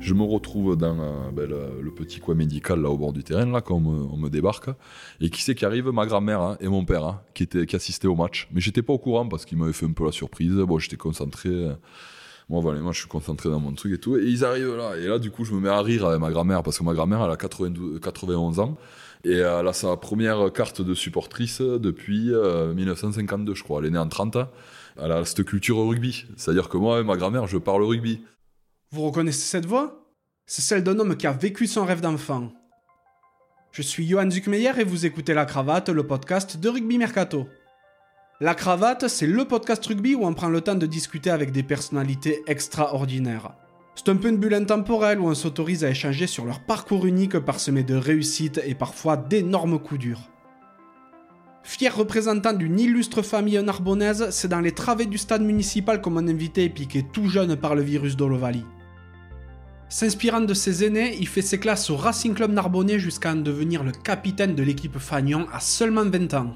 Je me retrouve dans euh, ben, le, petit coin médical là au bord du terrain, là, quand on me, débarque. Et qui c'est qui arrive? Ma grand-mère hein, et mon père, hein, qui, était, qui assistaient au match. Mais j'étais pas au courant parce qu'ils m'avaient fait un peu la surprise. Bon, j'étais concentré. Moi, voilà, moi, je suis concentré dans mon truc et tout. Et ils arrivent là. Et là, du coup, je me mets à rire avec ma grand-mère parce que ma grand-mère, elle a 91 ans. Et elle a sa première carte de supportrice depuis 1952, euh, je crois. Elle est née en 30. Elle a cette culture au rugby. C'est-à-dire que moi, ma grand-mère, je parle rugby. Vous reconnaissez cette voix? C'est celle d'un homme qui a vécu son rêve d'enfant. Je suis Johan Zuckmeyer et vous écoutez La Cravate, le podcast de Rugby Mercato. La Cravate, c'est le podcast rugby où on prend le temps de discuter avec des personnalités extraordinaires. C'est un peu une bulle intemporelle où on s'autorise à échanger sur leur parcours unique parsemé de réussites et parfois d'énormes coups durs. Fier représentant d'une illustre famille narbonnaise, c'est dans les travées du stade municipal que mon invité est piqué tout jeune par le virus d'Olovali. S'inspirant de ses aînés, il fait ses classes au Racing Club Narbonnais jusqu'à en devenir le capitaine de l'équipe Fagnon à seulement 20 ans.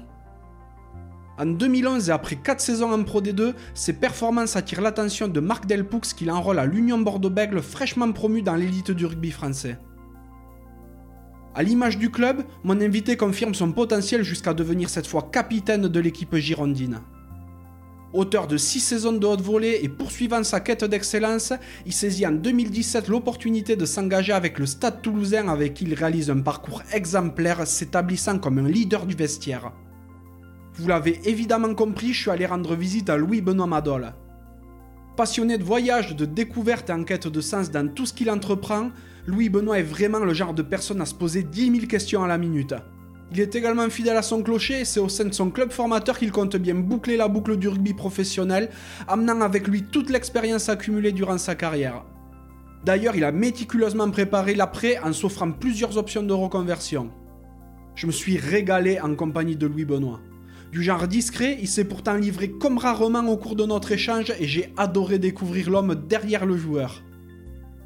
En 2011 et après 4 saisons en Pro D2, ses performances attirent l'attention de Marc Delpoux qui l'enrôle à l'Union Bordeaux-Bègles fraîchement promu dans l'élite du rugby français. À l'image du club, mon invité confirme son potentiel jusqu'à devenir cette fois capitaine de l'équipe girondine. Auteur de 6 saisons de haute volée et poursuivant sa quête d'excellence, il saisit en 2017 l'opportunité de s'engager avec le Stade toulousain avec qui il réalise un parcours exemplaire s'établissant comme un leader du vestiaire. Vous l'avez évidemment compris, je suis allé rendre visite à Louis-Benoît Madol. Passionné de voyage, de découverte et en quête de sens dans tout ce qu'il entreprend, Louis-Benoît est vraiment le genre de personne à se poser 10 000 questions à la minute. Il est également fidèle à son clocher et c'est au sein de son club formateur qu'il compte bien boucler la boucle du rugby professionnel, amenant avec lui toute l'expérience accumulée durant sa carrière. D'ailleurs, il a méticuleusement préparé l'après en s'offrant plusieurs options de reconversion. Je me suis régalé en compagnie de Louis Benoît. Du genre discret, il s'est pourtant livré comme rarement au cours de notre échange et j'ai adoré découvrir l'homme derrière le joueur.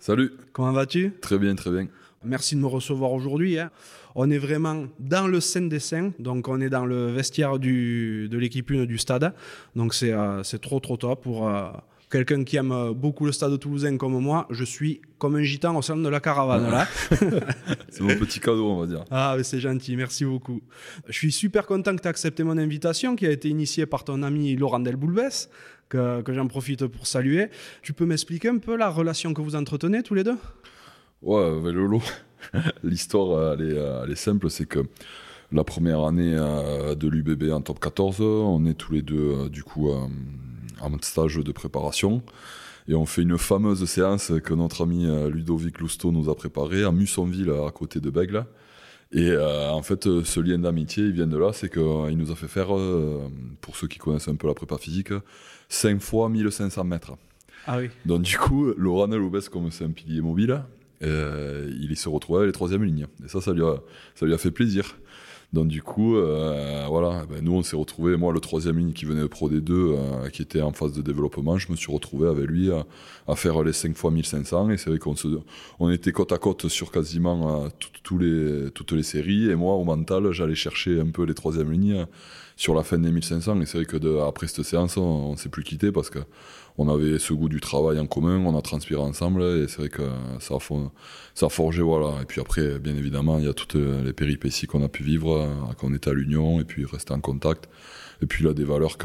Salut. Comment vas-tu? Très bien, très bien. Merci de me recevoir aujourd'hui. Hein. On est vraiment dans le sein des saints, donc on est dans le vestiaire du, de l'équipe 1 du stade. Donc c'est euh, trop trop top pour euh, quelqu'un qui aime beaucoup le stade toulousain comme moi. Je suis comme un gitan au sein de la caravane là. c'est mon petit cadeau, on va dire. Ah, c'est gentil, merci beaucoup. Je suis super content que tu aies accepté mon invitation qui a été initiée par ton ami Laurent Delboulbès que, j'en profite pour saluer. Tu peux m'expliquer un peu la relation que vous entretenez tous les deux? Ouais, Lolo, l'histoire, elle est simple, c'est que la première année euh, de l'UBB en top 14, on est tous les deux, euh, du coup, euh, en stage de préparation. Et on fait une fameuse séance que notre ami Ludovic Lousteau nous a préparée à Mussonville, à côté de Bègle. Et en fait, ce lien d'amitié, il vient de là, c'est qu'il nous a fait faire, pour ceux qui connaissent un peu la prépa physique, 5 fois 1500 mètres. Ah oui. Donc du coup, Laurent Lobes, comme c'est un pilier mobile, euh, il se retrouvait à les troisième ligne. Et ça, ça lui a, ça lui a fait plaisir. Donc du coup, euh, voilà, ben, nous on s'est retrouvé, moi le troisième ligne qui venait de Pro D2, euh, qui était en phase de développement, je me suis retrouvé avec lui à, faire les 5 fois 1500 et c'est vrai qu'on se, on était côte à côte sur quasiment les, toutes les séries et moi au mental j'allais chercher un peu les troisième lignes sur la fin des 1500. Et c'est vrai que après cette séance, on, ne s'est plus quitté parce que on avait ce goût du travail en commun, on a transpiré ensemble et c'est vrai que ça a, forgé. Voilà. Et puis après, bien évidemment, il y a toutes les péripéties qu'on a pu vivre quand on était à l'Union et puis rester en contact. Et puis a des valeurs.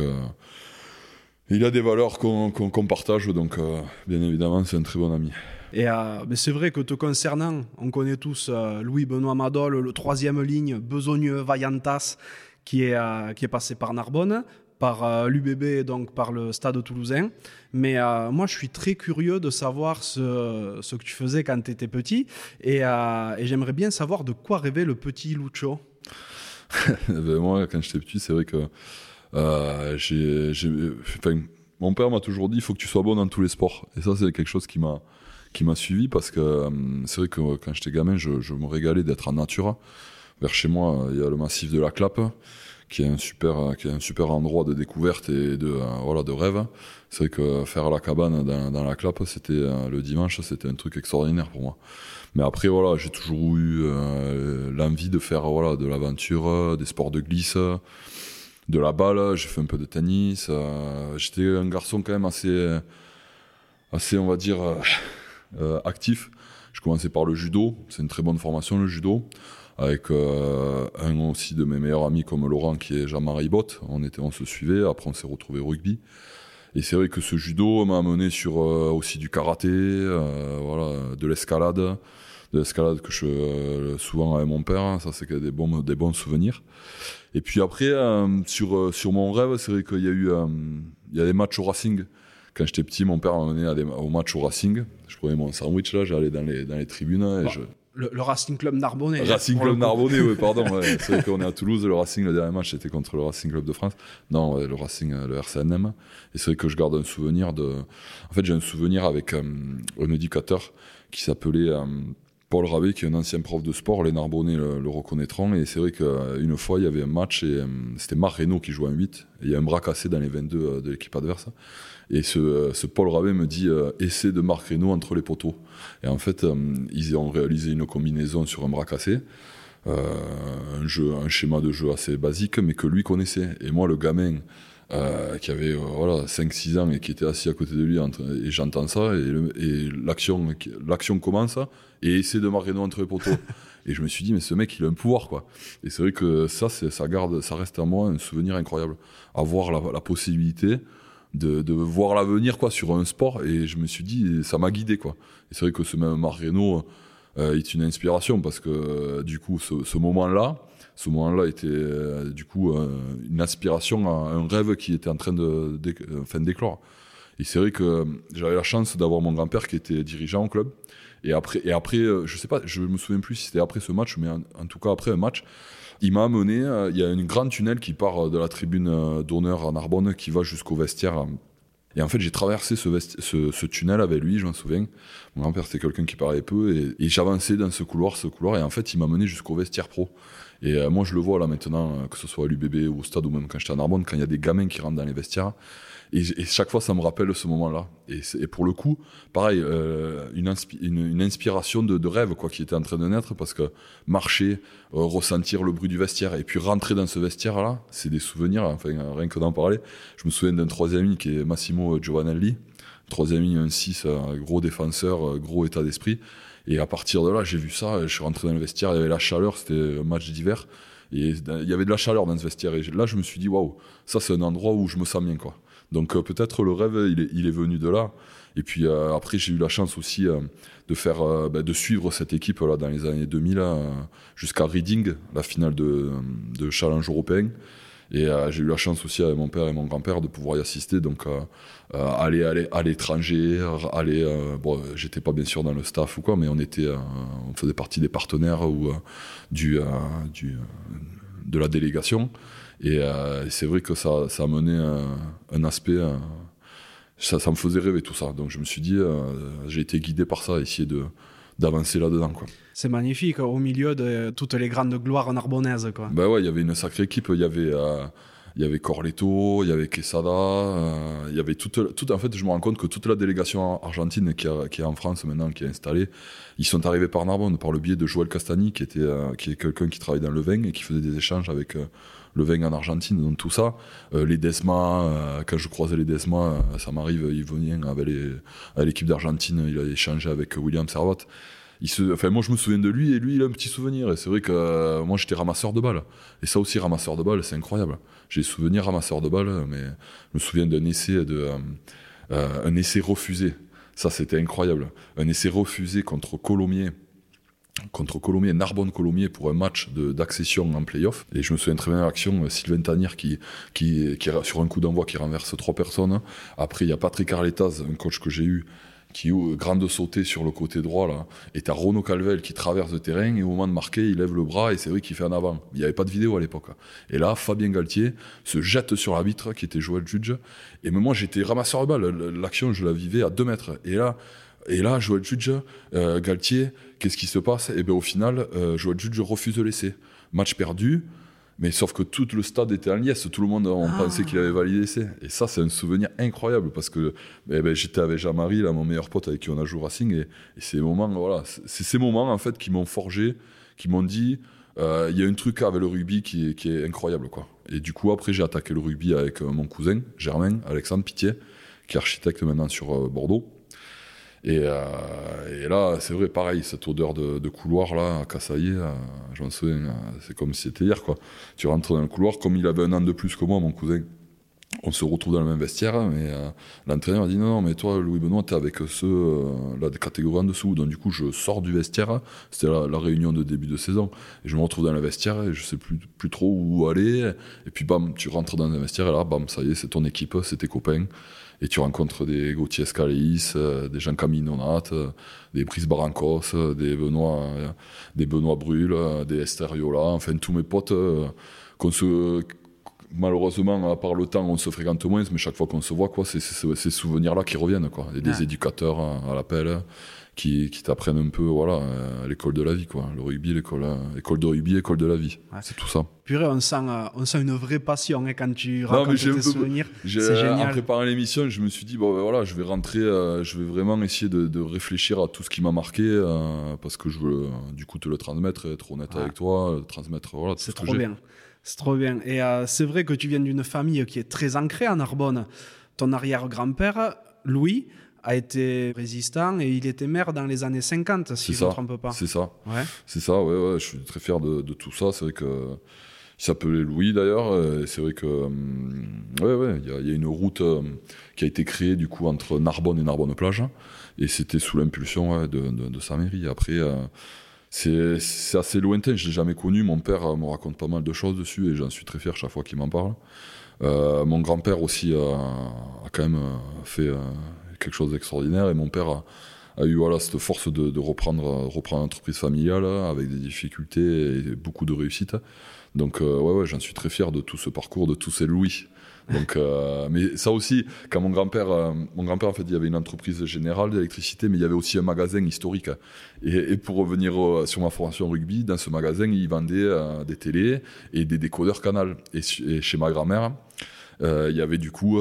Il a des valeurs qu'on partage, donc euh, bien évidemment, c'est un très bon ami. Et euh, c'est vrai que te concernant, on connaît tous euh, Louis-Benoît Madol, le troisième ligne, besogneux, vaillantas, qui est, euh, qui est passé par Narbonne, par euh, l'UBB, donc par le stade toulousain. Mais euh, moi, je suis très curieux de savoir ce, que tu faisais quand tu étais petit. Et, et j'aimerais bien savoir de quoi rêvait le petit Lucho. Ben, moi, quand j'étais petit, c'est vrai que mon père m'a toujours dit il faut que tu sois bon dans tous les sports. Et ça, c'est quelque chose qui m'a qui m'a suivi parce que c'est vrai que quand j'étais gamin, je, je me régalais d'être en nature. Vers chez moi, il y a le massif de la Clappe, qui est un super, qui est un super endroit de découverte et de, euh, voilà, de rêve. C'est vrai que faire la cabane dans, la Clappe, c'était euh, le dimanche, c'était un truc extraordinaire pour moi. Mais après, voilà, j'ai toujours eu euh, l'envie de faire voilà, de l'aventure, des sports de glisse, de la balle. J'ai fait un peu de tennis. euh, J'étais un garçon quand même assez, assez on va dire, euh, euh, actif. Je commençais par le judo. C'est une très bonne formation, le judo. Avec euh, un aussi de mes meilleurs amis comme Laurent, qui est Jean-Marie Bott. On, était, on se suivait. Après, on s'est retrouvé au rugby. Et c'est vrai que ce judo m'a amené sur euh, aussi du karaté, euh, voilà, de l'escalade, de l'escalade que je euh, souvent avec mon père. hein, ça, c'est des bons, des bons souvenirs. Et puis après, euh, sur, euh, sur mon rêve, c'est vrai qu'il y a eu euh, il y a des matchs au Racing. Quand j'étais petit, mon père m'amenait à des, au match au Racing. Je prenais mon sandwich là, j'allais dans les, dans les tribunes. Et Bah, je... Le, le Racing Club Narbonnais. Racing pour le Club. Narbonnais, oui, pardon. ouais. C'est vrai qu'on est à Toulouse, le Racing, le dernier match, c'était contre le Racing Club de France. Non, le Racing, euh, le RCNM. Et c'est vrai que je garde un souvenir de. En fait, j'ai un souvenir avec euh, un éducateur qui s'appelait euh, Paul Rabé, qui est un ancien prof de sport. Les Narbonnais le, le reconnaîtront. Et c'est vrai qu'une fois, il y avait un match et euh, c'était Marc Reynaud qui jouait en 8. Et il y a un bras cassé dans les 22 euh, de l'équipe adverse. Et ce, euh, ce Paul Rabé me dit euh, essai de Marc Reynaud entre les poteaux. Et en fait, euh, ils ont réalisé une combinaison sur un bras cassé. Euh, un, jeu, un schéma de jeu assez basique, mais que lui connaissait. Et moi, le gamin euh, qui avait euh, voilà, 5-6 ans et qui était assis à côté de lui, et j'entends ça, et, l'action, l'action commence, et essaie de marquer entre les poteaux. et je me suis dit, mais ce mec, il a un pouvoir, quoi. Et c'est vrai que ça, ça, garde, ça reste à moi un souvenir incroyable. Avoir la, la possibilité de, voir l'avenir quoi sur un sport. Et je me suis dit ça m'a guidé quoi. Et c'est vrai que ce même Marc euh, est une inspiration parce que euh, du coup ce, moment là ce moment là était euh, du coup une inspiration à un rêve qui était en train de, d'éclore. Et c'est vrai que j'avais la chance d'avoir mon grand-père qui était dirigeant au club. Et après et après je sais pas je me souviens plus si c'était après ce match mais en tout cas après un match il m'a amené, euh, il y a une grande tunnel qui part euh, de la tribune euh, d'honneur à Narbonne qui va jusqu'au vestiaire. Et en fait, j'ai traversé ce, tunnel avec lui, je m'en souviens. Mon grand-père, c'était quelqu'un qui parlait peu. Et, j'avançais dans ce couloir, ce couloir. Et en fait, il m'a mené jusqu'au vestiaire pro. Et moi, je le vois là maintenant, que ce soit à l'UBB ou au stade ou même quand j'étais à Narbonne, quand il y a des gamins qui rentrent dans les vestiaires. Et, chaque fois, ça me rappelle ce moment-là. Et, pour le coup, pareil, euh, une, inspi- une, une inspiration de, rêve quoi, qui était en train de naître parce que marcher, euh, ressentir le bruit du vestiaire et puis rentrer dans ce vestiaire-là, c'est des souvenirs, enfin, euh, rien que d'en parler. Je me souviens d'un troisième ami qui est Massimo Giovanelli. Troisième ami, un 6, euh, gros défenseur, euh, gros état d'esprit. Et à partir de là, j'ai vu ça, je suis rentré dans le vestiaire, il y avait la chaleur, c'était un match d'hiver. Et il y avait de la chaleur dans ce vestiaire. Et là, je me suis dit, waouh, ça, c'est un endroit où je me sens bien, quoi. Donc, euh, peut-être le rêve, il est, venu de là. Et puis, euh, après, j'ai eu la chance aussi euh, de faire, bah, de suivre cette équipe là dans les années 2000 euh, jusqu'à Reading, la finale de, Challenge européen. Et j'ai eu la chance aussi avec mon père et mon grand-père de pouvoir y assister. Donc, aller, à l'étranger, aller. bon, j'étais pas bien sûr dans le staff ou quoi, mais on était, on faisait partie des partenaires ou du, de la délégation. Et euh, c'est vrai que ça, ça a mené euh, un aspect. ça, ça me faisait rêver tout ça. Donc je me suis dit, euh, j'ai été guidé par ça, essayer de d'avancer là-dedans. Quoi. C'est magnifique, au milieu de toutes les grandes gloires narbonnaises. Quoi. Bah ouais, il y avait une sacrée équipe. Il y avait, euh, il y avait Corletto, il y avait Quesada, euh, il y avait toute, toute. En fait, je me rends compte que toute la délégation argentine qui, a- qui est en France maintenant, qui est installée, ils sont arrivés par Narbonne par le biais de Joël Castagni, qui était, euh, qui est quelqu'un qui travaille dans le vin et qui faisait des échanges avec. Le vin en Argentine, donc tout ça, Euh, les Desma, euh, quand je croisais les Desma, euh, ça m'arrive, il venait avec l'équipe d'Argentine, il a échangé avec William Servat. Il enfin, moi je me souviens de lui et lui il a un petit souvenir. Et c'est vrai que moi j'étais ramasseur de balles. Et ça aussi, ramasseur de balles, c'est incroyable. J'ai des souvenirs ramasseur de balles, mais je me souviens d'un essai, de, un essai refusé. Ça c'était incroyable. Un essai refusé contre Colomiers contre Colomiers, Narbonne-Colomiers pour un match d'accession en play-off. Et je me souviens très bien de l'action, euh, Sylvain Tanier qui, qui, qui, sur un coup d'envoi, qui renverse trois personnes. Après, il y a Patrick Arletaz, un coach que j'ai eu, qui, euh, grande sautée sur le côté droit, là. Et t'as Renaud Calvel qui traverse le terrain, et au moment de marquer, il lève le bras, et c'est vrai qu'il fait en avant. Il n'y avait pas de vidéo à l'époque. Et là, Fabien Galtier se jette sur l'arbitre, qui était Joël Judge. Et moi, j'étais ramasseur de balles. L'action, je la vivais à deux mètres. Et là, Et là, Joël Judge, euh, Galtier, qu'est-ce qui se passe? Et bien au final, euh, Joël Judge refuse de laisser. Match perdu, mais sauf que tout le stade était en liesse, tout le monde on Ah. pensait qu'il avait validé l'essai. Et ça, c'est un souvenir incroyable parce que eh ben, j'étais avec Jean-Marie, là, mon meilleur pote avec qui on a joué au Racing, et, et ces moments, voilà, c'est ces moments en fait qui m'ont forgé, qui m'ont dit, euh, il y a un truc avec le rugby qui est, qui est incroyable, quoi. Et du coup, après, j'ai attaqué le rugby avec mon cousin Germain, Alexandre Pitié, qui est architecte maintenant sur Bordeaux. Et, euh, et là, c'est vrai, pareil, cette odeur de, couloir là, à Cassaillé, euh, je m'en souviens, c'est comme si c'était hier, quoi. Tu rentres dans le couloir, comme il avait un an de plus que moi, mon cousin. On se retrouve dans le même vestiaire, mais euh, l'entraîneur a dit non, non, mais toi, Louis Benoît, t'es avec ceux, euh, là, des en dessous. Donc, du coup, je sors du vestiaire, c'était la, la réunion de début de saison, et je me retrouve dans le vestiaire, et je sais plus, plus trop où aller. Et puis, bam, tu rentres dans un vestiaire, et là, bam, ça y est, c'est ton équipe, c'est tes copains. Et tu rencontres des Gauthier Scaleis, euh, des Jean-Camille Nonat, euh, des Brice Barancos, euh, des Benoît, des Benoît Brul, euh, des Esther Yola, enfin tous mes potes qu'on se malheureusement à part le temps on se fréquente moins mais chaque fois qu'on se voit quoi c'est ces souvenirs là qui reviennent quoi et des éducateurs à l'appel qui, qui t'apprennent un peu voilà l'école de la vie quoi le rugby l'école euh, école de rugby école de la vie Ouais. c'est tout ça Purée, on sent, euh, on sent une vraie passion hein, quand tu mais racontes j'ai un tes peu- souvenirs. En préparant l'émission, je me suis dit, bon, ben voilà, je vais rentrer, euh, je vais vraiment essayer de, de réfléchir à tout ce qui m'a marqué, euh, parce que je veux, du coup, te le transmettre, être honnête Ouais. avec toi, transmettre, voilà, tout C'est ce trop bien. C'est trop bien. Et euh, c'est vrai que tu viens d'une famille qui est très ancrée en Narbonne. Ton arrière-grand-père, Louis, a été résistant et il était maire dans les années 50, si je ne me trompe pas. C'est ça, Ouais. c'est ça, ouais, ouais, je suis très fier de, de tout ça. C'est vrai que. Il s'appelait Louis d'ailleurs, c'est vrai que. hum, ouais, ouais, il y, a- il y a une route euh, qui a été créée du coup entre Narbonne et Narbonne-Plage, et c'était sous l'impulsion ouais, de, de- de sa mairie. Après. euh, c'est assez lointain, je l'ai jamais connu. Mon père euh, me raconte pas mal de choses dessus et j'en suis très fier chaque fois qu'il m'en parle. Euh, mon grand-père aussi euh, a quand même fait quelque chose d'extraordinaire et mon père a, eu voilà, cette force de, de reprendre, reprendre l'entreprise familiale avec des difficultés et beaucoup de réussite. Donc ouais, ouais, j'en suis très fier de tout ce parcours, de tous ces louis. Donc, euh, mais ça aussi, quand mon grand-père, euh, mon grand-père en fait, il y avait une entreprise générale d'électricité, mais il y avait aussi un magasin historique. Et, et pour revenir euh, sur ma formation rugby, dans ce magasin, il vendait euh, des télés et des décodeurs canal. Et, chez ma grand-mère, euh, il y avait du coup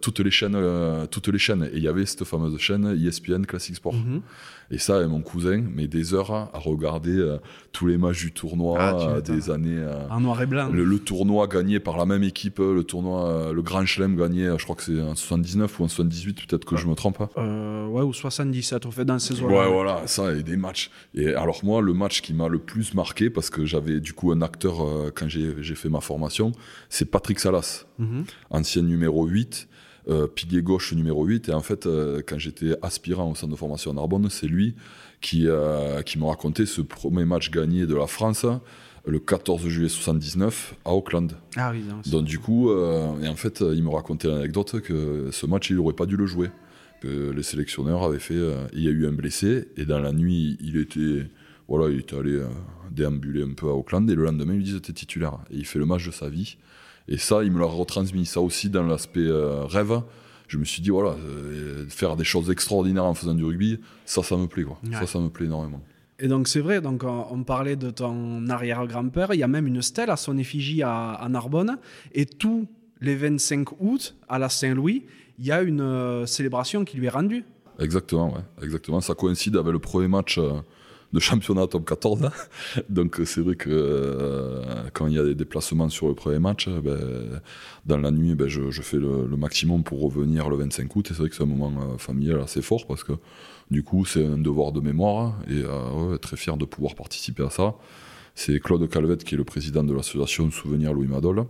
toutes les chaînes, toutes les chaînes. Et il y avait cette fameuse chaîne ESPN Classic Sport. Mhm. Et ça, et mon cousin, mais des heures à regarder euh, tous les matchs du tournoi Ah, euh, des années. euh, En noir et blanc. le, le tournoi gagné par la même équipe, le tournoi, le Grand Chelem gagné, je crois que c'est en 79 ou en 78, peut-être que je me trompe. Euh, ouais, ou 77, on fait dans ces eaux Ouais, voilà, ça, et des matchs. Et alors, moi, le match qui m'a le plus marqué, parce que j'avais du coup un acteur quand j'ai j'ai fait ma formation, c'est Patrick Salas, Mhm. ancien numéro 8, euh, pilier gauche numéro 8. Et en fait, euh, quand j'étais aspirant au centre de formation Narbonne, c'est lui qui, euh, qui m'a raconté ce premier match gagné de la France le 14 juillet 79 à Auckland. Ah oui, non, Donc du coup, et en fait, il me racontait l'anecdote que ce match, il aurait pas dû le jouer. Que les sélectionneurs avaient fait, il y a eu un blessé et dans la nuit, il était, voilà, il était allé euh, déambuler un peu à Auckland et le lendemain, il lui disait t'es titulaire et il fait le match de sa vie. Et ça, il me l'a retransmis. Ça aussi dans l'aspect euh, rêve. Je me suis dit voilà, euh, faire des choses extraordinaires en faisant du rugby, ça, ça me plaît quoi. Ouais. Ça, ça me plaît énormément. Et donc c'est vrai, donc on, on parlait de ton arrière-grand-père, il y a même une stèle à son effigie à, à Narbonne, et tous les 25 août, à la Saint-Louis, il y a une euh, célébration qui lui est rendue. Exactement, ouais. Exactement. Ça coïncide avec le premier match euh, de championnat top 14. hein. Donc euh, c'est vrai que euh, quand il y a des déplacements sur le premier match, euh, ben, dans la nuit, ben, je, fais le, maximum pour revenir le 25 août. Et c'est vrai que c'est un moment familial assez fort parce que du coup c'est un devoir de mémoire hein, et très fier de pouvoir participer à ça. C'est Claude Calvette qui est le président de l'association Souvenir Louis Madol,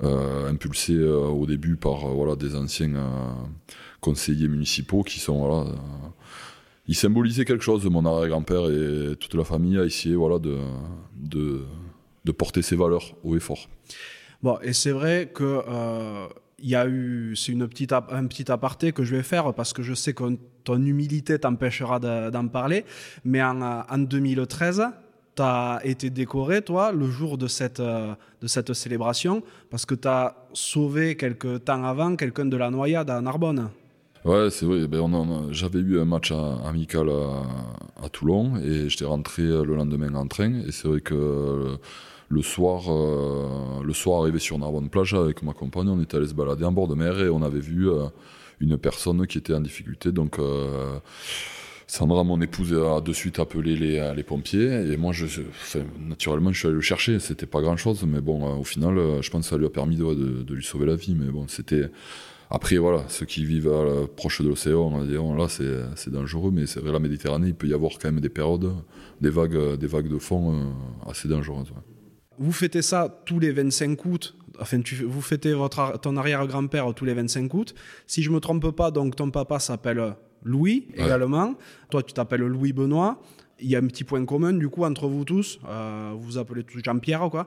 impulsé au début par voilà, des anciens conseillers municipaux qui sont ils symbolisaient quelque chose. Mon arrière-grand-père et toute la famille a essayé voilà, de, de, porter ses valeurs haut et fort. Bon, et c'est vrai que euh, il y a eu, c'est une petite un petit aparté que je vais faire parce que je sais que ton humilité t'empêchera de- d'en parler, mais en, euh, en 2013, tu as été décoré, toi, le jour de cette, euh, de cette célébration, parce que tu as sauvé quelque temps avant quelqu'un de la noyade à Narbonne. Ouais, c'est vrai. Ben, j'avais eu un match amical à, Toulon et j'étais rentré le lendemain en train. Et c'est vrai que le soir, euh, le soir arrivé sur Narbonne plage avec ma compagne, on était allé se balader en bord de mer et on avait vu euh, une personne qui était en difficulté. Donc euh, Sandra, mon épouse, a de suite appelé les, les pompiers et moi, je, naturellement, je suis allé le chercher. C'était pas grand chose, mais bon, au final, je pense que ça lui a permis de, de lui sauver la vie. Mais bon, c'était après, voilà, ceux qui vivent proche de l'océan, là, c'est dangereux, mais c'est vrai, la Méditerranée, il peut y avoir quand même des périodes, des vagues, des vagues de fond euh, assez dangereuses. Vous fêtez ça tous les 25 août, enfin, tu, vous fêtez votre, ton arrière-grand-père tous les 25 août. Si je me trompe pas, donc ton papa s'appelle Louis également, toi tu t'appelles Louis Benoît il y a un petit point commun du coup entre vous tous. Euh, vous vous appelez tous Jean-Pierre quoi.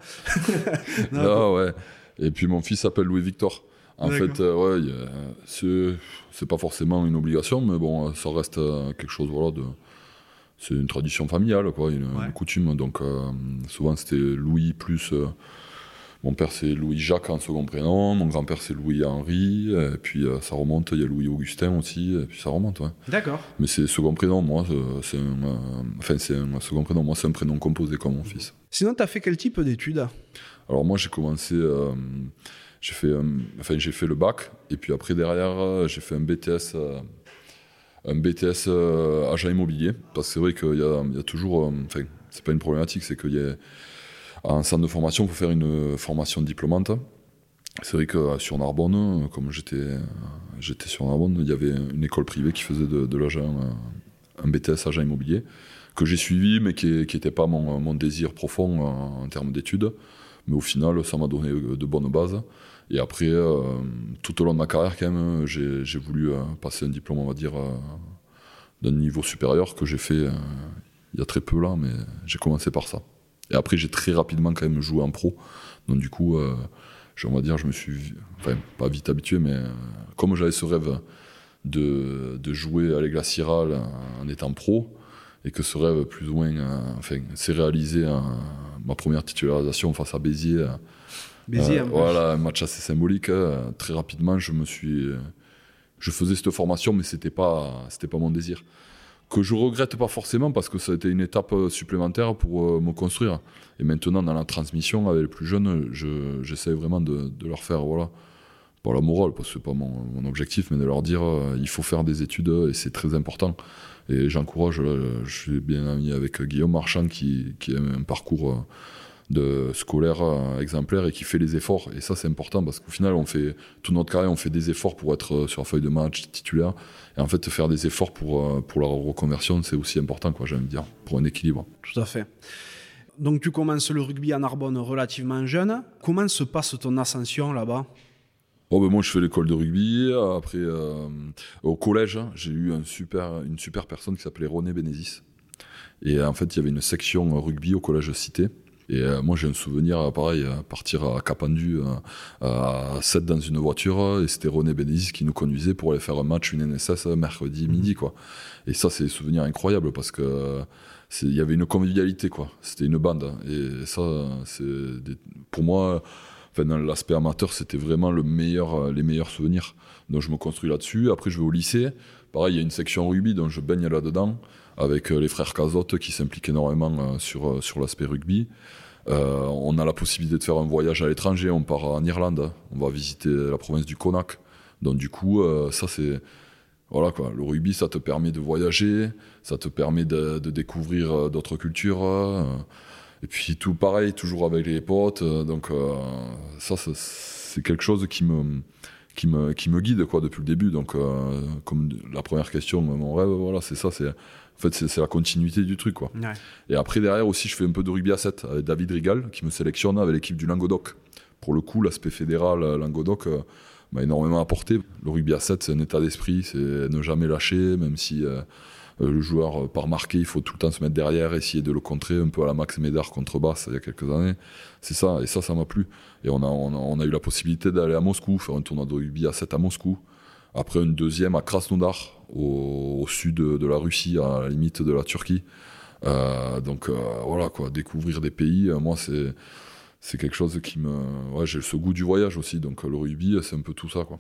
non, ah ouais. Et puis mon fils s'appelle Louis Victor. En fait, euh, ouais, c'est pas forcément une obligation, mais bon, ça reste euh, quelque chose, voilà, de. C'est une tradition familiale, quoi, une, coutume. Donc, euh, souvent, c'était Louis plus. mon père, c'est Louis-Jacques en second prénom. Mon grand-père, c'est Louis-Henri. Et puis, ça remonte. Il y a Louis-Augustin aussi. Et puis, ça remonte, ouais. D'accord. Mais c'est second prénom, moi. C'est un, enfin, c'est un second prénom. Moi, c'est un prénom composé comme mon fils. Sinon, tu as fait quel type d'études Alors, moi, j'ai commencé j'ai fait, enfin, j'ai fait le bac, et puis après, derrière, euh, j'ai fait un BTS, euh, un BTS euh, agent immobilier, parce que c'est vrai qu'il y a, il y a toujours, enfin, c'est pas une problématique, c'est qu'il y a un centre de formation, il faut faire une formation diplômante. C'est vrai que sur Narbonne, comme j'étais, j'étais sur Narbonne, il y avait une école privée qui faisait de, l'agent, un BTS agent immobilier, que j'ai suivi, mais qui n'était pas mon, désir profond en termes d'études. Mais au final, ça m'a donné de bonnes bases. Et après, euh, tout au long de ma carrière, quand même, j'ai voulu euh, passer un diplôme, on va dire, euh, d'un niveau supérieur que j'ai fait il y a très peu là, mais j'ai commencé par ça. Et après, j'ai très rapidement quand même joué en pro. Donc du coup, on va dire, je me suis, enfin, pas vite habitué, mais comme j'avais ce rêve de, jouer à l'Aigle en étant pro, et que ce rêve plus ou moins, enfin, s'est réalisé ma première titularisation face à Béziers euh, voilà, un match assez symbolique. Hein. Très rapidement, je me suis, je faisais cette formation, mais c'était pas, c'était pas mon désir. Que je regrette pas forcément parce que ça a été une étape supplémentaire pour euh, me construire. Et maintenant, dans la transmission avec les plus jeunes, j'essaie vraiment de, leur faire, voilà, pas la morale, parce que c'est pas mon, mon, objectif, mais de leur dire, euh, il faut faire des études et c'est très important. Et j'encourage, je suis bien ami avec Guillaume Marchand qui, qui a un parcours de scolaire euh, exemplaire et qui fait les efforts. Et ça, c'est important parce qu'au final, on fait tout notre carrière, on fait des efforts pour être euh, sur la feuille de match titulaire. Et en fait, faire des efforts pour, euh, pour la reconversion, c'est aussi important, quoi, j'aime dire, pour un équilibre. Tout à fait. Donc, tu commences le rugby à Narbonne relativement jeune. Comment se passe ton ascension là-bas? Oh ben moi je fais l'école de rugby. Après au collège j'ai eu un super, une super personne qui s'appelait René Bénézis. Et en fait il y avait une section rugby au collège Cité. Et euh, moi, j'ai un souvenir, euh, pareil, euh, partir à Capendu à 7 dans une voiture, et c'était René Bénézis qui nous conduisait pour aller faire un match, une NSS, mercredi midi, quoi. Et ça, c'est des souvenirs incroyables parce que il y avait une convivialité, quoi. C'était une bande. Et ça, c'est pour moi, enfin, dans l'aspect amateur, c'était vraiment le meilleur, les meilleurs souvenirs. Donc, je me construis là-dessus. Après, je vais au lycée. Pareil, il y a une section rugby, donc je baigne là-dedans avec les frères Cazotte qui s'impliquent énormément sur, sur l'aspect rugby. Euh, on a la possibilité de faire un voyage à l'étranger, on part en Irlande, on va visiter la province du Connacht. Donc du coup, euh, ça c'est voilà quoi, le rugby ça te permet de voyager, ça te permet de, découvrir euh, d'autres cultures. et puis tout pareil, toujours avec les potes. donc ça c'est quelque chose qui me qui me qui me guide quoi depuis le début. Donc comme la première question, mon rêve, voilà, c'est ça, c'est en fait, c'est la continuité du truc, quoi. Et après, derrière aussi, je fais un peu de rugby à 7 avec David Rigal, qui me sélectionne avec l'équipe du Languedoc. Pour le coup, l'aspect fédéral euh, Languedoc euh, m'a énormément apporté. Le rugby à 7, c'est un état d'esprit, c'est ne jamais lâcher, même si euh, le joueur part marqué, il faut tout le temps se mettre derrière, essayer de le contrer, un peu à la Max Médard contre Basse il y a quelques années. C'est ça, et ça, ça m'a plu. Et on a, on a eu la possibilité d'aller à Moscou, faire un tournoi de rugby à 7 à Moscou. Après, une deuxième à Krasnodar, au, sud de, la Russie, à la limite de la Turquie. Euh, donc euh, voilà, quoi, découvrir des pays, euh, moi, c'est c'est quelque chose qui me. Ouais, j'ai ce goût du voyage aussi, donc le rugby, c'est un peu tout ça, quoi.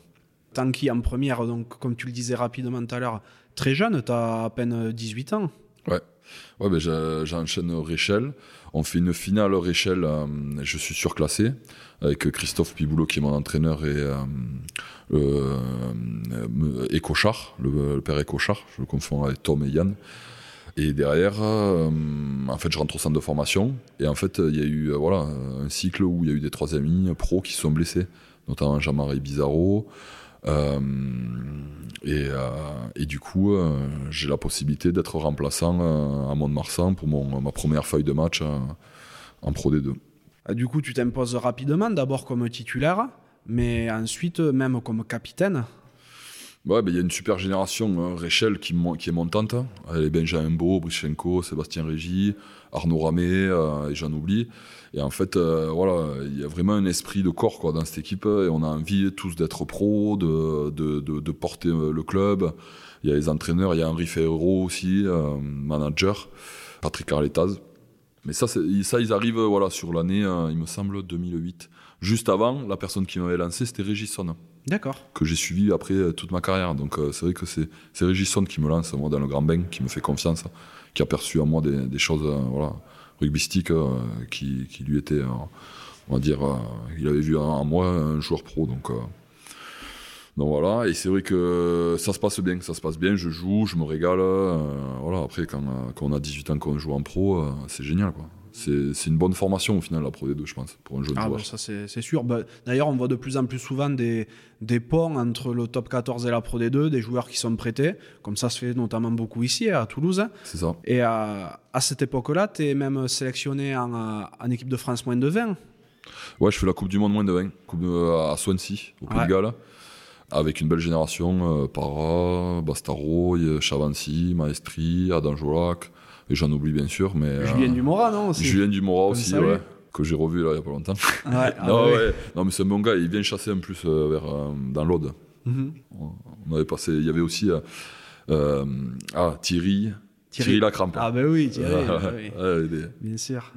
Tanky en première, donc comme tu le disais rapidement tout à l'heure, très jeune, tu as à peine 18 ans. Ouais. Ouais, ben j'enchaîne Réchel. On fait une finale Réchel. Euh, je suis surclassé avec Christophe Piboulot qui est mon entraîneur et, euh, euh, et Cochard, le, père Cochard. Je le confonds avec Tom et Yann. Et derrière, en fait, je rentre au centre de formation. Et en fait, il y a eu voilà, un cycle où il y a eu des troisième lignes pro qui se sont blessés, notamment Jean-Marie Bizarro. Euh, et, euh, du coup, euh, j'ai la possibilité d'être remplaçant à Mont-de-Marsan pour ma première feuille de match en Pro D2. Ah, du coup, tu t'imposes rapidement, d'abord comme titulaire, mais ensuite même comme capitaine. Ouais, ben, il y a une super génération, Réchel qui, est montante. Elle est Benjamin Beau, Brichenko, Sébastien Régis, Arnaud Ramé, et j'en oublie. Et en fait, euh, voilà, il y a vraiment un esprit de corps dans cette équipe et on a envie tous d'être pros, de, porter euh, le club. Il y a les entraîneurs, il y a Henri Ferro aussi, euh, manager, Patrick Arletaz. Mais ça, ça, ils arrivent voilà, sur l'année, il me semble, 2008. Juste avant, la personne qui m'avait lancé, c'était Régisson. D'accord. Que j'ai suivi après toute ma carrière. Donc c'est vrai que c'est Régisson qui me lance, moi, dans le grand bain, qui me fait confiance, qui a perçu à moi des, des choses, voilà rugbystique euh, qui, qui, lui était, euh, on va dire, euh, il avait vu en moi un joueur pro. Donc, donc voilà, et c'est vrai que ça se passe bien, ça se passe bien, je joue, je me régale. voilà, après, quand, quand, on a 18 ans, qu'on joue en pro, c'est génial. quoi c'est une bonne formation au final, la Pro D2, je pense, pour un jeune ah, joueur. ça, c'est sûr. Bah, d'ailleurs, on voit de plus en plus souvent des, des ponts entre le top 14 et la Pro D2, des joueurs qui sont prêtés, comme ça se fait notamment beaucoup ici, à Toulouse. C'est ça. Et à, à cette époque-là, tu es même sélectionné en, en, équipe de France moins de 20. Ouais, je fais la Coupe du Monde moins de 20, coupe à Swansea, au Pays de Galles avec une belle génération, euh, Para, Bastaro, Chavancy, Maestri, Adam Jolac, et j'en oublie bien sûr, mais. Julien euh, Dumora, non aussi. Julien Dumora aussi, ouais, que j'ai revu là il y a pas longtemps. Ah non, ouais. non, mais c'est un bon gars, il vient chasser en plus euh, vers, euh, dans l'Aude. Mhm. On avait passé, il y avait aussi ah, Thierry, Thierry, Lacrampe. Ah, ben oui, Thierry. oui. Bien sûr.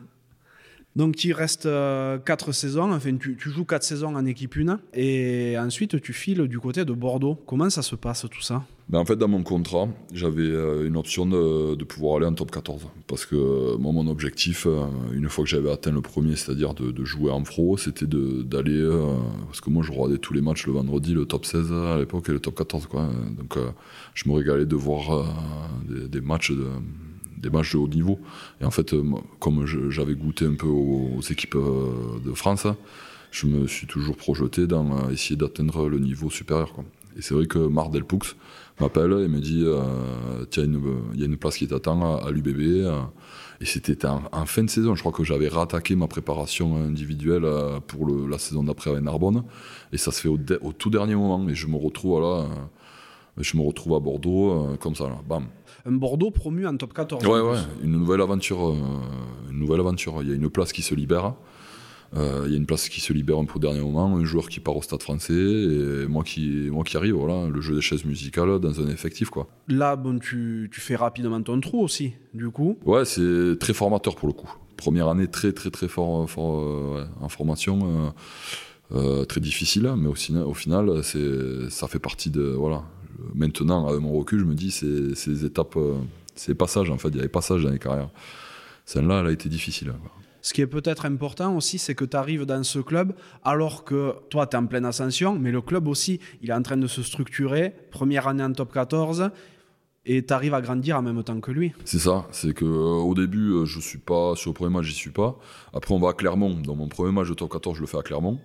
Donc tu restes 4 euh, saisons, enfin tu, joues 4 saisons en équipe 1 et ensuite tu files du côté de Bordeaux. Comment ça se passe tout ça? Ben En fait dans mon contrat j'avais euh, une option de, pouvoir aller en top 14 parce que moi mon objectif euh, une fois que j'avais atteint le premier c'est-à-dire de, jouer en pro c'était d'aller parce que moi je regardais tous les matchs le vendredi le top 16 à l'époque et le top 14 quoi. donc je me régalais de voir des, des matchs de des matchs de haut niveau. Et en fait, euh, comme j'avais goûté un peu aux, équipes euh, de France, je me suis toujours projeté dans euh, essayer d'atteindre le niveau supérieur. Et c'est vrai que Marc Delpoux m'appelle et me dit Tiens, il y a une place qui t'attend à, l'UBB. Et c'était en, fin de saison. Je crois que j'avais rattaqué ma préparation individuelle pour la saison d'après avec Narbonne. Et ça se fait au, tout dernier moment. Et je me retrouve. Je me retrouve à Bordeaux, comme ça, là, bam un Bordeaux promu en top 14. Ouais, ouais, une nouvelle aventure. Euh, une nouvelle aventure. Il y a une place qui se libère. Euh, il y a une place qui se libère un peu au dernier moment, un joueur qui part au stade français et moi qui, moi qui arrive, voilà, le jeu des chaises musicales dans un effectif. Quoi. Là, bon, tu, tu fais rapidement ton trou aussi, du coup. Ouais, c'est très formateur pour le coup. Première année très très très fort, fort euh, en formation, très difficile, mais au, au final, ça fait partie de voilà, maintenant, avec mon recul, je me dis, c'est ces étapes, euh, ces passages, en fait, il y a des passages dans les carrières. Celle-là, elle a été difficile. Ce qui est peut-être important aussi, c'est que tu arrives dans ce club alors que toi, tu es en pleine ascension, mais le club aussi, il est en train de se structurer. Première année en top 14, et tu arrives à grandir en même temps que lui. C'est ça, c'est que euh, au début, euh, je suis pas sur le premier match, j'y suis pas. Après, on va à Clermont. Dans mon premier match de top 14, je le fais à Clermont.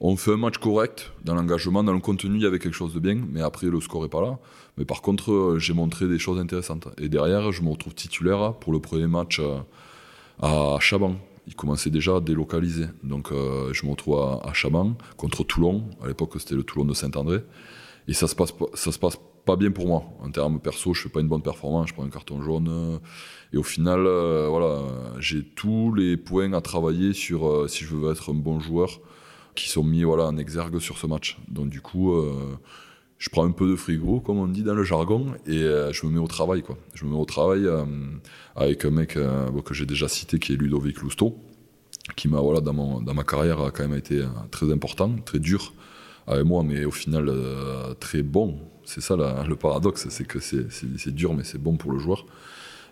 On fait un match correct dans l'engagement, dans le contenu, il y avait quelque chose de bien, mais après le score est pas là. Mais par contre, euh, j'ai montré des choses intéressantes. Et derrière, je me retrouve titulaire pour le premier match euh, à Chaban. Il commençait déjà à délocaliser. Donc euh, je me retrouve à, Chaban contre Toulon. À l'époque, c'était le Toulon de Saint-André. Et ça se passe pas, ça se passe pas bien pour moi. En termes perso, je fais pas une bonne performance, je prends un carton jaune. Et au final, voilà, j'ai tous les points à travailler sur si je veux être un bon joueur qui sont mis voilà, en exergue sur ce match. Donc du coup, euh, je prends un peu de frigo, comme on dit dans le jargon, et euh, je me mets au travail. Quoi. Je me mets au travail euh, avec un mec que j'ai déjà cité, qui est Ludovic Lousteau, qui m'a, voilà, dans, mon, dans ma carrière, a quand même été très important, très dur, avec moi, mais au final très bon. C'est ça le paradoxe, c'est que c'est dur, mais c'est bon pour le joueur.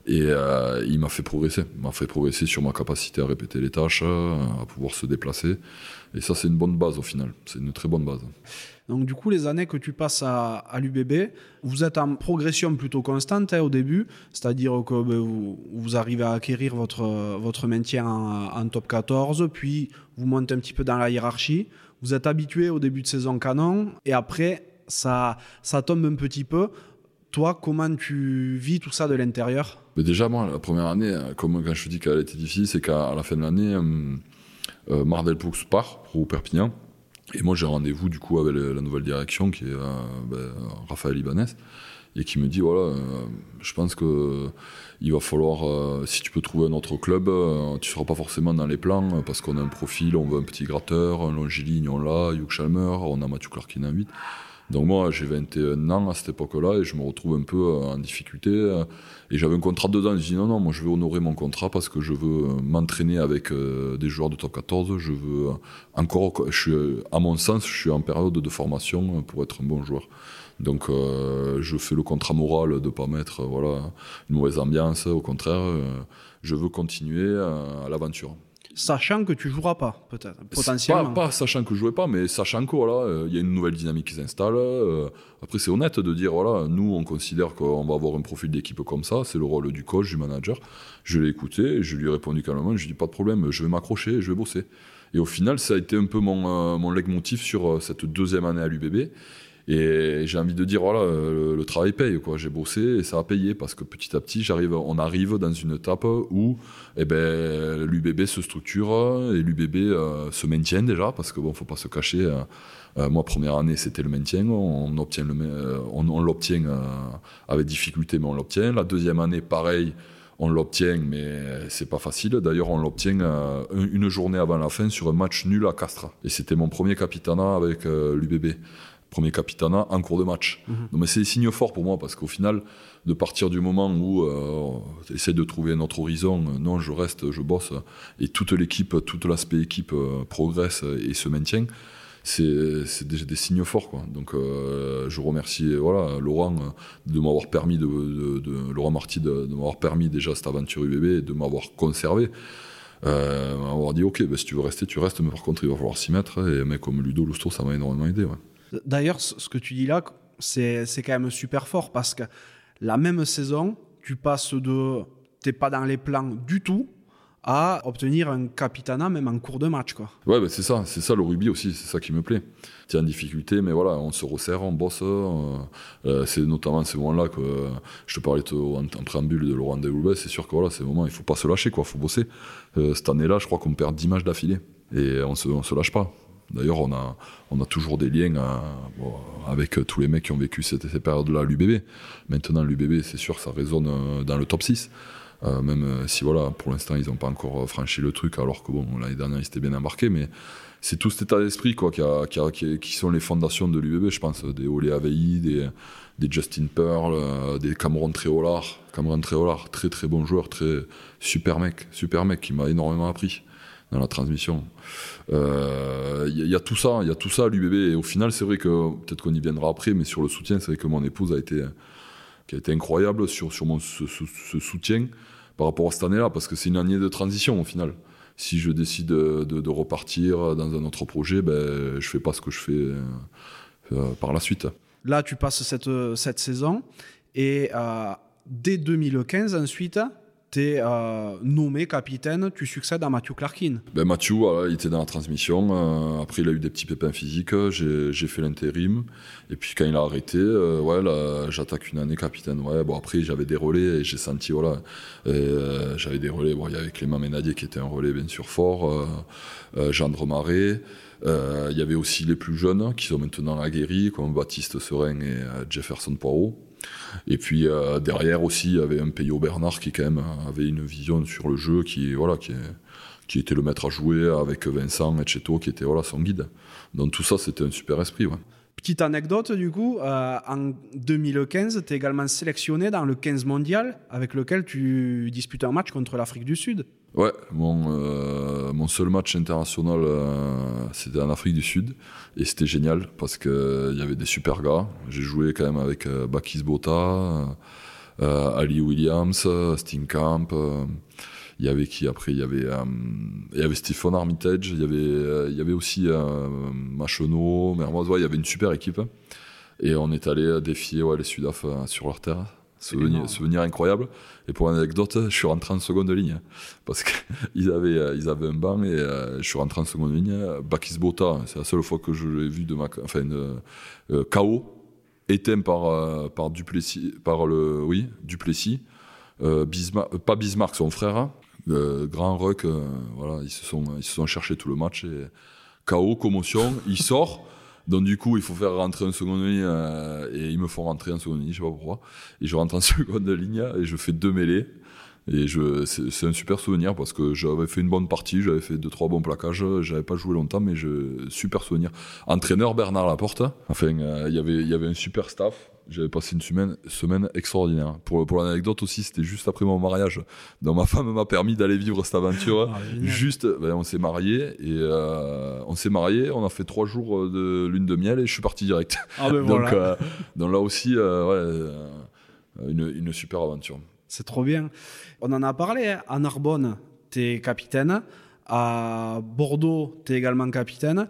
Et euh, il m'a fait progresser. M'a fait progresser sur ma capacité à répéter les tâches, à pouvoir se déplacer. Et ça, c'est une bonne base au final. C'est une très bonne base. Donc du coup, les années que tu passes à, l'UBB, vous êtes en progression plutôt constante hein, au début, c'est-à-dire que ben, vous, arrivez à acquérir votre, votre maintien en, top 14, puis vous montez un petit peu dans la hiérarchie. Vous êtes habitué au début de saison canon, et après, ça, ça tombe un petit peu. Toi, comment tu vis tout ça de l'intérieur? Mais Déjà, moi, la première année, euh, comme quand je dis qu'elle était difficile, c'est qu'à la fin de l'année, euh, euh Mardel Poux part pour Perpignan. Et moi, j'ai rendez-vous du coup avec la nouvelle direction qui est ben, Raphaël Ibanez et qui me dit voilà, je pense que il va falloir, si tu peux trouver un autre club, tu seras pas forcément dans les plans parce qu'on a un profil, on veut un petit gratteur, un longiligne, on l'a, Hugh Chalmer, on a Mathieu Clarkin en 8. Donc moi, j'ai 21 ans à cette époque-là et je me retrouve un peu euh, en difficulté. Euh, et j'avais un contrat dedans. Je dis non, non, moi je veux honorer mon contrat parce que je veux euh, m'entraîner avec des joueurs de top 14. Je veux encore, je suis, à mon sens, je suis en période de formation pour être un bon joueur. Donc je fais le contrat moral de ne pas mettre voilà, une mauvaise ambiance. Au contraire, je veux continuer à l'aventure sachant que tu joueras pas, peut-être, potentiellement. Pas, sachant que je jouais pas, mais sachant que euh, y a une nouvelle dynamique qui s'installe. Euh, après, c'est honnête de dire voilà, nous, on considère qu'on va avoir un profil d'équipe comme ça. C'est le rôle du coach, du manager. Je l'ai écouté, je lui ai répondu calmement. Je lui ai dit pas de problème, je vais m'accrocher, je vais bosser. Et au final, ça a été un peu mon, euh, mon leitmotiv sur cette deuxième année à l'UBB. Et j'ai envie de dire, voilà, le, travail paye, quoi. J'ai bossé et ça a payé parce que petit à petit, on arrive dans une étape où, eh ben, l'UBB se structure et l'UBB euh, se maintient déjà parce que bon, faut pas se cacher. Euh, euh, moi, première année, c'était le maintien. On l'obtient avec difficulté, mais on l'obtient. La deuxième année, pareil on l'obtient, mais c'est pas facile. D'ailleurs, on l'obtient une journée avant la fin sur un match nul à Castres. Et c'était mon premier capitanat avec l'UBB premier capitanat en cours de match. Mhm. Donc, mais c'est des signes forts pour moi parce qu'au final, de partir du moment où euh, tu essaies de trouver un autre horizon, euh, non, je reste, je bosse, et toute l'équipe, tout l'aspect équipe euh, progresse et se maintient, c'est des, des, signes forts. Quoi. Donc je remercie voilà, Laurent de m'avoir permis, de, Laurent Marty de, m'avoir permis déjà cette aventure UBB et de m'avoir conservé. Euh, m'avoir dit ok, ben, si tu veux rester, tu restes, mais par contre il va falloir s'y mettre. Et un mec comme Ludo Lustre, ça m'a énormément aidé. Ouais. D'ailleurs, ce que tu dis là, c'est quand même super fort parce que la même saison, tu passes de t'es pas dans les plans du tout à obtenir un capitanat même en cours de match quoi. Ouais, bah, c'est ça, c'est ça le rugby aussi, c'est ça qui me plaît. Tu es en difficulté, mais voilà, on se resserre, on bosse. Euh, euh, c'est notamment ces moments-là que je te parlais en, préambule de Laurent Deloubet, c'est sûr que voilà, ces moments, il faut pas se lâcher quoi, faut bosser. Euh, cette année-là, je crois qu'on perd 10 matchs d'affilée et on on se lâche pas. D'ailleurs, on a, on a toujours des liens euh, avec euh, tous les mecs qui ont vécu cette, cette période-là à l'UBB. Maintenant, l'UBB, c'est sûr, ça résonne euh, dans le top 6. même si, voilà, pour l'instant, ils n'ont pas encore franchi le truc, alors que bon, l'année dernière, ils étaient bien embarqués. Mais c'est tout cet état d'esprit quoi, qui, sont les fondations de l'UBB, je pense. Des Olé Aveilly, des, des Justin Pearl, des Cameron Tréolard. Cameron Tréolard, très très bon joueur, très super mec, super mec qui m'a énormément appris dans la transmission. Il euh, y, a tout ça, il y a tout ça à l'UBB. Et au final, c'est vrai que peut-être qu'on y viendra après, mais sur le soutien, c'est vrai que mon épouse a été, qui a été incroyable sur, sur mon, ce, soutien par rapport à cette année-là, parce que c'est une année de transition au final. Si je décide de, repartir dans un autre projet, ben, je fais pas ce que je fais euh, par la suite. Là, tu passes cette, cette saison et euh, dès 2015, ensuite, tu es euh, nommé capitaine, tu succèdes à Mathieu Clarkin. Ben Mathieu, il était dans la transmission. Euh, après, il a eu des petits pépins physiques. J'ai fait l'intérim. Et puis, quand il a arrêté, euh, j'attaque une année capitaine. Ouais, bon, après, j'avais des relais et j'ai senti, voilà, j'avais des relais. Bon, il y avait Clément Ménadier qui était un relais, bien sûr, fort. Gendre Marais. Il y avait aussi les plus jeunes qui sont maintenant aguerris, comme Baptiste Serein et Jefferson Poirot. Et puis euh, derrière aussi, il y avait un Peyo Bernard qui quand même avait une vision sur le jeu qui, était le maître à jouer avec Vincent Etcheto qui était son guide. Donc tout ça, c'était un super esprit. Petite anecdote du coup, euh, en 2015, tu es également sélectionné dans le 15 mondial avec lequel tu disputes un match contre l'Afrique du Sud. Ouais, mon, mon seul match international, c'était en Afrique du Sud. Et c'était génial parce qu'il y avait des super gars. J'ai joué quand même avec Bakis Bota, Ali Williams, Steenkamp. Il y avait qui après? Il y avait, il y avait Stephen Armitage, il y avait, il y avait aussi Macheneau, Mermoz. il y avait une super équipe. Et on est allé défier ouais, les Sudaf sur leur terre. Souvenir, souvenir, incroyable. Et pour anecdote, je suis rentré en seconde ligne. Parce qu'ils avaient, ils avaient un banc et euh, je suis rentré en seconde ligne. Bakis Bota, c'est la seule fois que je l'ai vu de ma. Enfin, euh, KO, éteint par, euh, par Duplessis. Par le, oui, Duplessis. Bismarck, pas Bismarck, son frère. Grand Ruck, voilà, ils se, sont, ils se sont cherchés tout le match. Et KO, commotion, il sort. Donc du coup, il faut faire rentrer en seconde ligne euh, et ils me font rentrer en seconde ligne, je sais pas pourquoi. Et je rentre en seconde ligne et je fais deux mêlées. Et je, c'est, un super souvenir parce que j'avais fait une bonne partie, j'avais fait deux trois bons plaquages, j'avais pas joué longtemps, mais je, super souvenir. Entraîneur Bernard Laporte. Enfin, euh, il y avait il y avait un super staff. J'avais passé une semaine, semaine extraordinaire. Pour, pour l'anecdote aussi, c'était juste après mon mariage. Donc ma femme m'a permis d'aller vivre cette aventure. Ah, juste, ben, on s'est marié et euh, on s'est marié. On a fait trois jours de lune de miel et je suis parti direct. Ah, ben donc, euh, donc, là aussi, euh, ouais, une, une, super aventure. C'est trop bien. On en a parlé. Hein. À Narbonne, tu es capitaine. À Bordeaux, tu es également capitaine.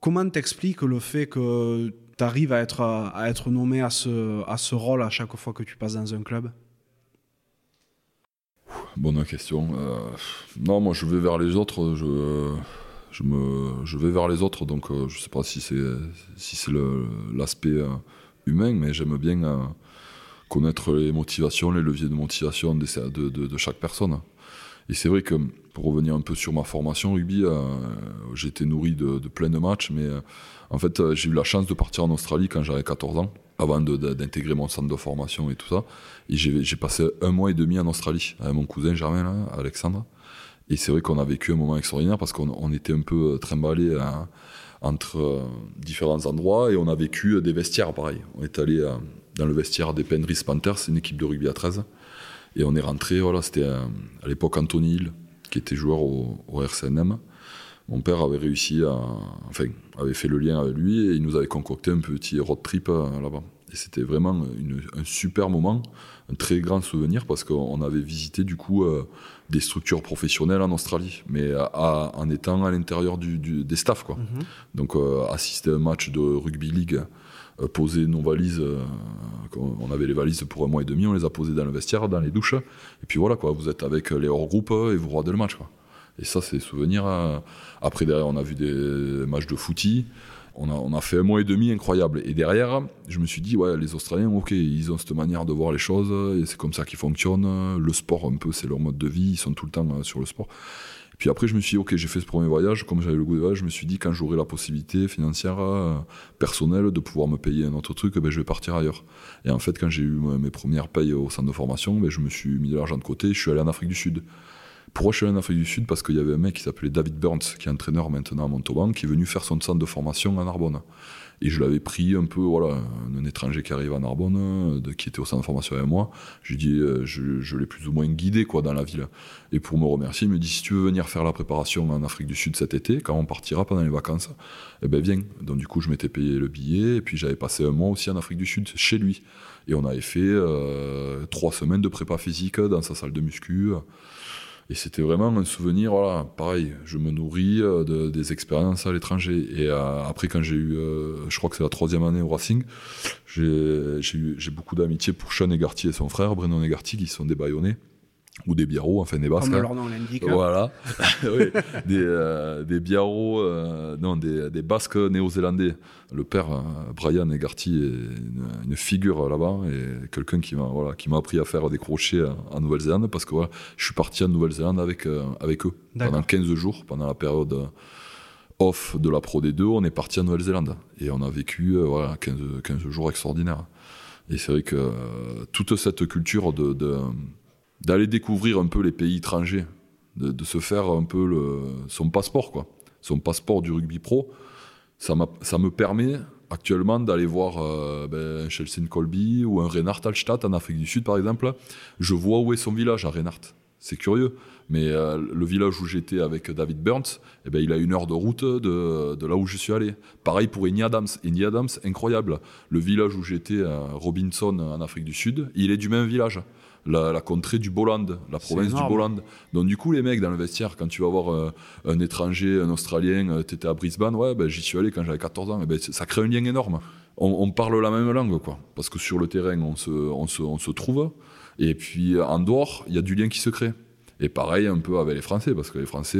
Comment t'expliques le fait que tu arrives à être, nommé à ce, rôle à chaque fois que tu passes dans un club? Bonne question. Euh, non, moi je vais vers les autres. Je, vais vers les autres, donc euh, je sais pas si c'est l'aspect euh, humain, mais j'aime bien connaître les motivations, les leviers de motivation de, chaque personne. Et c'est vrai que pour revenir un peu sur ma formation rugby, j'ai été nourri de, plein de matchs, mais en fait, euh, j'ai eu la chance de partir en Australie quand j'avais 14 ans, avant d'intégrer mon centre de formation et tout ça. Et j'ai passé un mois et demi en Australie avec mon cousin Germain, Alexandre. Et c'est vrai qu'on a vécu un moment extraordinaire parce qu'on était un peu euh, trimballés hein, entre euh, différents endroits et on a vécu des vestiaires pareil. On est allé dans le vestiaire des Penrith Panthers, c'est une équipe de rugby à 13. Et on est rentré, voilà, c'était à, l'époque Anthony Hill, qui était joueur au, au RCNM mon père avait réussi à. Enfin, avait fait le lien avec lui et il nous avait concocté un petit road trip euh, là-bas. Et c'était vraiment un super moment, un très grand souvenir parce qu'on avait visité du coup euh, des structures professionnelles en Australie, mais en étant à l'intérieur du, des staffs. Quoi. Mhm. Donc euh, assister à un match de rugby league, poser nos valises, on avait les valises pour un mois et demi, on les a posées dans le vestiaire, dans les douches, et puis voilà, quoi, vous êtes avec les hors-groupes et vous regardez le match. Quoi. Et ça, c'est souvenir. Hein. Après, derrière, on a vu des matchs de footy. On a, on a, fait un mois et demi incroyable. Et derrière, je me suis dit, ouais, les Australiens, ok, ils ont cette manière de voir les choses, et c'est comme ça qu'ils fonctionnent. Le sport, un peu, c'est leur mode de vie, ils sont tout le temps euh, sur le sport. Et puis après, je me suis dit, ok, j'ai fait ce premier voyage, comme j'avais le goût de voyage, je me suis dit, quand j'aurai la possibilité financière, euh, personnelle, de pouvoir me payer un autre truc, ben, je vais partir ailleurs. Et en fait, quand j'ai eu mes premières payes au centre de formation, ben, je me suis mis de l'argent de côté, je suis allé en Afrique du Sud. Pourquoi je suis allé en Afrique du Sud Parce qu'il y avait un mec qui s'appelait David Burns, qui est entraîneur maintenant à Montauban, qui est venu faire son centre de formation à Narbonne. Et je l'avais pris un peu, voilà, un étranger qui arrive à Narbonne, de, qui était au centre de formation avec moi. Je lui dis, euh, je, l'ai plus ou moins guidé quoi dans la ville. Et pour me remercier, il me dit si tu veux venir faire la préparation en Afrique du Sud cet été, quand on partira pendant les vacances, eh ben viens. Donc du coup, je m'étais payé le billet et puis j'avais passé un mois aussi en Afrique du Sud chez lui. Et on avait fait euh, trois semaines de prépa physique dans sa salle de muscu. Et c'était vraiment un souvenir, voilà, pareil, je me nourris euh, de, des expériences à l'étranger. Et euh, après, quand j'ai eu, euh, je crois que c'est la troisième année au Racing, j'ai beaucoup d'amitié pour Sean Egarty et son frère, Brennan Egarty, qui sont des baïonnés ou des biarros, enfin des basques. Comme leur nom l'indique. Voilà, oui, des, euh, des biarros, euh, non, des, des basques néo-zélandais. Le père, euh, Brian Egarty, est une, figure là-bas et quelqu'un qui m'a voilà, qui m'a appris à faire des crochets en Nouvelle-Zélande parce que voilà, je suis parti en Nouvelle-Zélande avec, avec eux pendant 15 jours, pendant la période off de la Pro D2, on est parti en Nouvelle-Zélande et on a vécu voilà, 15, 15 jours extraordinaires. Et c'est vrai que toute cette culture de, de d'aller découvrir un peu les pays étrangers, de, se faire un peu son passeport, quoi. Son passeport du rugby pro. Ça, ça me permet actuellement d'aller voir euh, ben, Chelsea Colby ou un Reinhard Altstadt en Afrique du Sud, par exemple. Je vois où est son village à Reinhard. C'est curieux. Mais euh, le village où j'étais avec David Burns, eh ben, il a une heure de route de, de, là où je suis allé. Pareil pour Indy Adams. Indy Adams, incroyable. Le village où j'étais, à Robinson, en Afrique du Sud, il est du même village. La, la contrée du Boland, la province du Boland. Donc du coup, les mecs dans le vestiaire, quand tu vas voir euh, un étranger, un Australien, euh, tu étais à Brisbane, ouais, ben, j'y suis allé quand j'avais 14 ans. Eh ben, ça crée un lien énorme. On, on, parle la même langue, quoi. Parce que sur le terrain, on se, on se, on se trouve. Et puis en dehors, il y a du lien qui se crée. Et pareil un peu avec les Français, parce que les Français,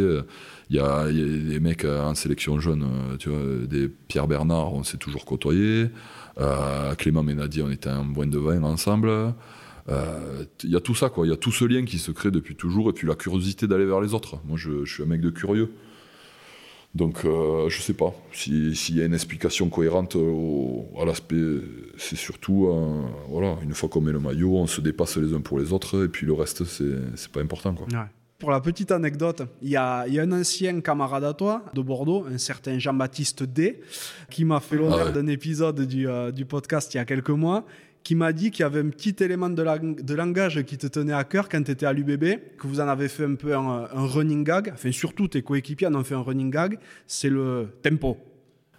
il y, a, y, a, des mecs en sélection jeune, tu vois, des Pierre Bernard, on s'est toujours côtoyé. Euh, Clément Ménadier, on était un boin de vin ensemble. Il euh, y a tout ça, quoi. Il y a tout ce lien qui se crée depuis toujours, et puis la curiosité d'aller vers les autres. Moi, je, je suis un mec de curieux. Donc, euh, je sais pas s'il si y a une explication cohérente au, à l'aspect. C'est surtout, euh, voilà, une fois qu'on met le maillot, on se dépasse les uns pour les autres, et puis le reste, c'est pas important, quoi. Ouais. Pour la petite anecdote, il y a, y a, un ancien camarade à toi de Bordeaux, un certain Jean-Baptiste D, qui m'a fait l'honneur ah ouais. d'un épisode du, euh, du podcast il y a quelques mois qui m'a dit qu'il y avait un petit élément de, de, langage qui te tenait à cœur quand tu étais à l'UBB, que vous en avez fait un peu un, un, running gag, enfin surtout tes coéquipiers en ont fait un running gag, c'est le tempo.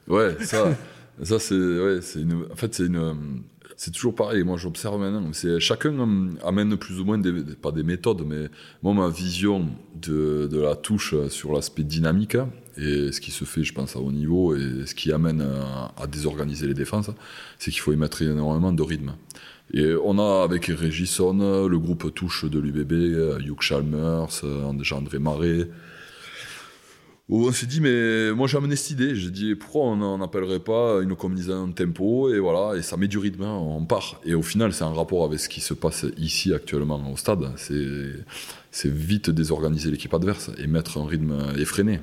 Ouais, ça, ça c'est ouais, une, en fait c'est une, c'est toujours pareil. Moi j'observe maintenant, c'est chacun amène plus ou moins des, pas des méthodes, mais moi ma vision de, de la touche sur l'aspect dynamique et ce qui se fait, je pense, à haut niveau et ce qui amène à, désorganiser les défenses, c'est qu'il faut y mettre énormément de rythme. Et on a avec Régisson, le groupe touche de l'UBB, Hugh Chalmers, André Marais. Où on s'est dit, mais moi j'ai amené cette idée. J'ai dit, pourquoi on n'appellerait pas une combinaison de tempo Et voilà, et ça met du rythme, hein, on part. Et au final, c'est un rapport avec ce qui se passe ici actuellement au stade. C'est vite désorganiser l'équipe adverse et mettre un rythme effréné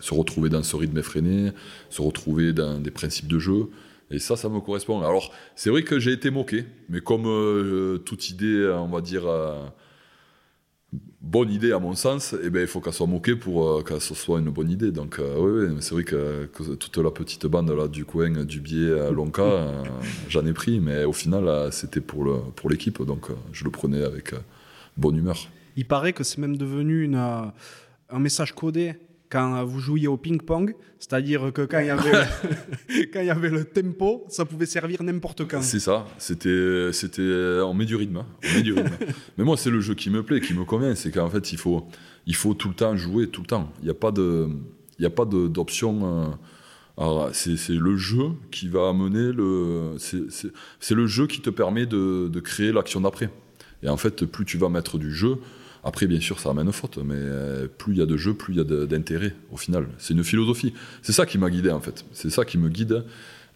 se retrouver dans ce rythme effréné, se retrouver dans des principes de jeu. Et ça, ça me correspond. Alors, c'est vrai que j'ai été moqué, mais comme euh, toute idée, on va dire, euh, bonne idée à mon sens, eh ben, il faut qu'elle soit moquée pour euh, que ce soit une bonne idée. Donc, oui, c'est vrai que, toute la petite bande là, du coin, du biais à Lonka, j'en ai pris, mais au final, c'était pour l'équipe, pour donc je le prenais avec bonne humeur. Il paraît que c'est même devenu une, un message codé quand vous jouiez au ping-pong, c'est-à-dire que quand il y avait le, quand il y avait le tempo, ça pouvait servir n'importe quand. C'est ça, c'était c'était on met du rythme, hein. on met du rythme. Mais moi c'est le jeu qui me plaît, qui me convient, c'est qu'en fait il faut il faut tout le temps jouer tout le temps. Il n'y a pas de il y a pas d'option euh, c'est le jeu qui va amener le c'est le jeu qui te permet de, de créer l'action d'après. Et en fait, plus tu vas mettre du jeu, après, bien sûr, ça amène faute, mais plus il y a de jeu, plus il y a d'intérêt, au final. C'est une philosophie. C'est ça qui m'a guidé, en fait. C'est ça qui me guide.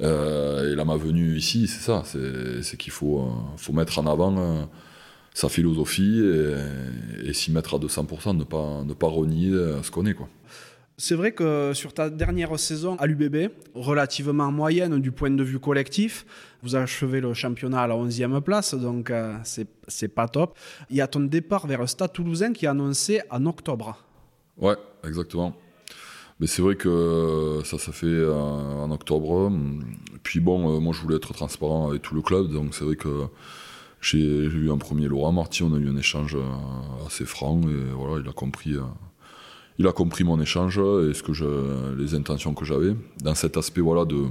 Euh, et là, ma venue ici, c'est ça. C'est qu'il faut, euh, faut mettre en avant euh, sa philosophie et, et s'y mettre à 200%, ne pas, ne pas renier ce qu'on est, quoi. C'est vrai que sur ta dernière saison à l'UBB, relativement moyenne du point de vue collectif, vous achevez le championnat à la 11e place, donc euh, c'est pas top. Il y a ton départ vers le Stade toulousain qui est annoncé en octobre. Ouais, exactement. Mais c'est vrai que ça, ça fait euh, en octobre. Puis bon, euh, moi je voulais être transparent avec tout le club, donc c'est vrai que j'ai eu un premier Laurent Marty, on a eu un échange euh, assez franc, et voilà, il a compris. Il a compris mon échange et ce que je, les intentions que j'avais. Dans cet aspect voilà de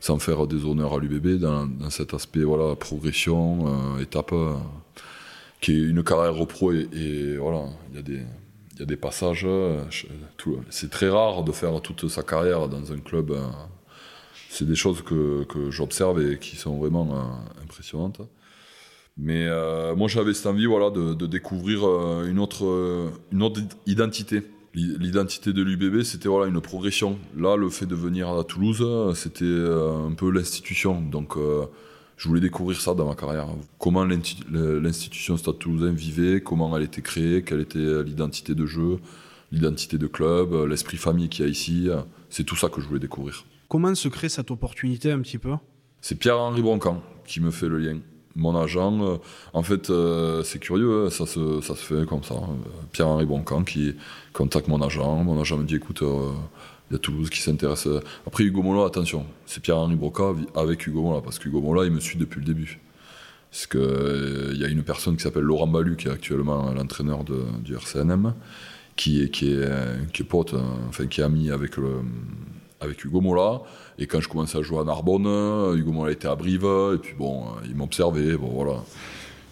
sans faire des honneurs à l'UBB dans, cet aspect voilà progression euh, étape euh, qui est une carrière pro et, voilà il y a des il y a des passages c'est très rare de faire toute sa carrière dans un club euh, c'est des choses que, que j'observe et qui sont vraiment impressionnantes. Mais moi j'avais cette envie voilà de, de découvrir une autre une autre identité l'identité de l'UBB, c'était voilà une progression. Là, le fait de venir à Toulouse, c'était euh, un peu l'institution. Donc, euh, je voulais découvrir ça dans ma carrière. Comment l'institution Stade Toulousain vivait, comment elle était créée, quelle était l'identité de jeu, l'identité de club, l'esprit famille qu'il y a ici. C'est tout ça que je voulais découvrir. Comment se crée cette opportunité un petit peu? C'est Pierre-Henri Broncan qui me fait le lien mon agent. Euh, en fait, euh, c'est curieux, hein, ça se, fait comme ça. Pierre-Henri Boncan qui contacte mon agent. Mon agent me dit écoute, euh, il y a Toulouse qui s'intéresse. Après, Hugo Mola, attention, c'est Pierre-Henri Broca avec Hugo Mola, parce qu'Hugo Mola, il me suit depuis le début. Parce qu'il y a une personne qui s'appelle Laurent Balu, qui est actuellement l'entraîneur du RCNM, qui est, qui est, qui est pote, enfin qui est ami avec, le, avec Hugo Mola. Et quand je commençais à jouer à Narbonne, Hugo Mola était à Brive, et puis bon, il m'observait, bon voilà.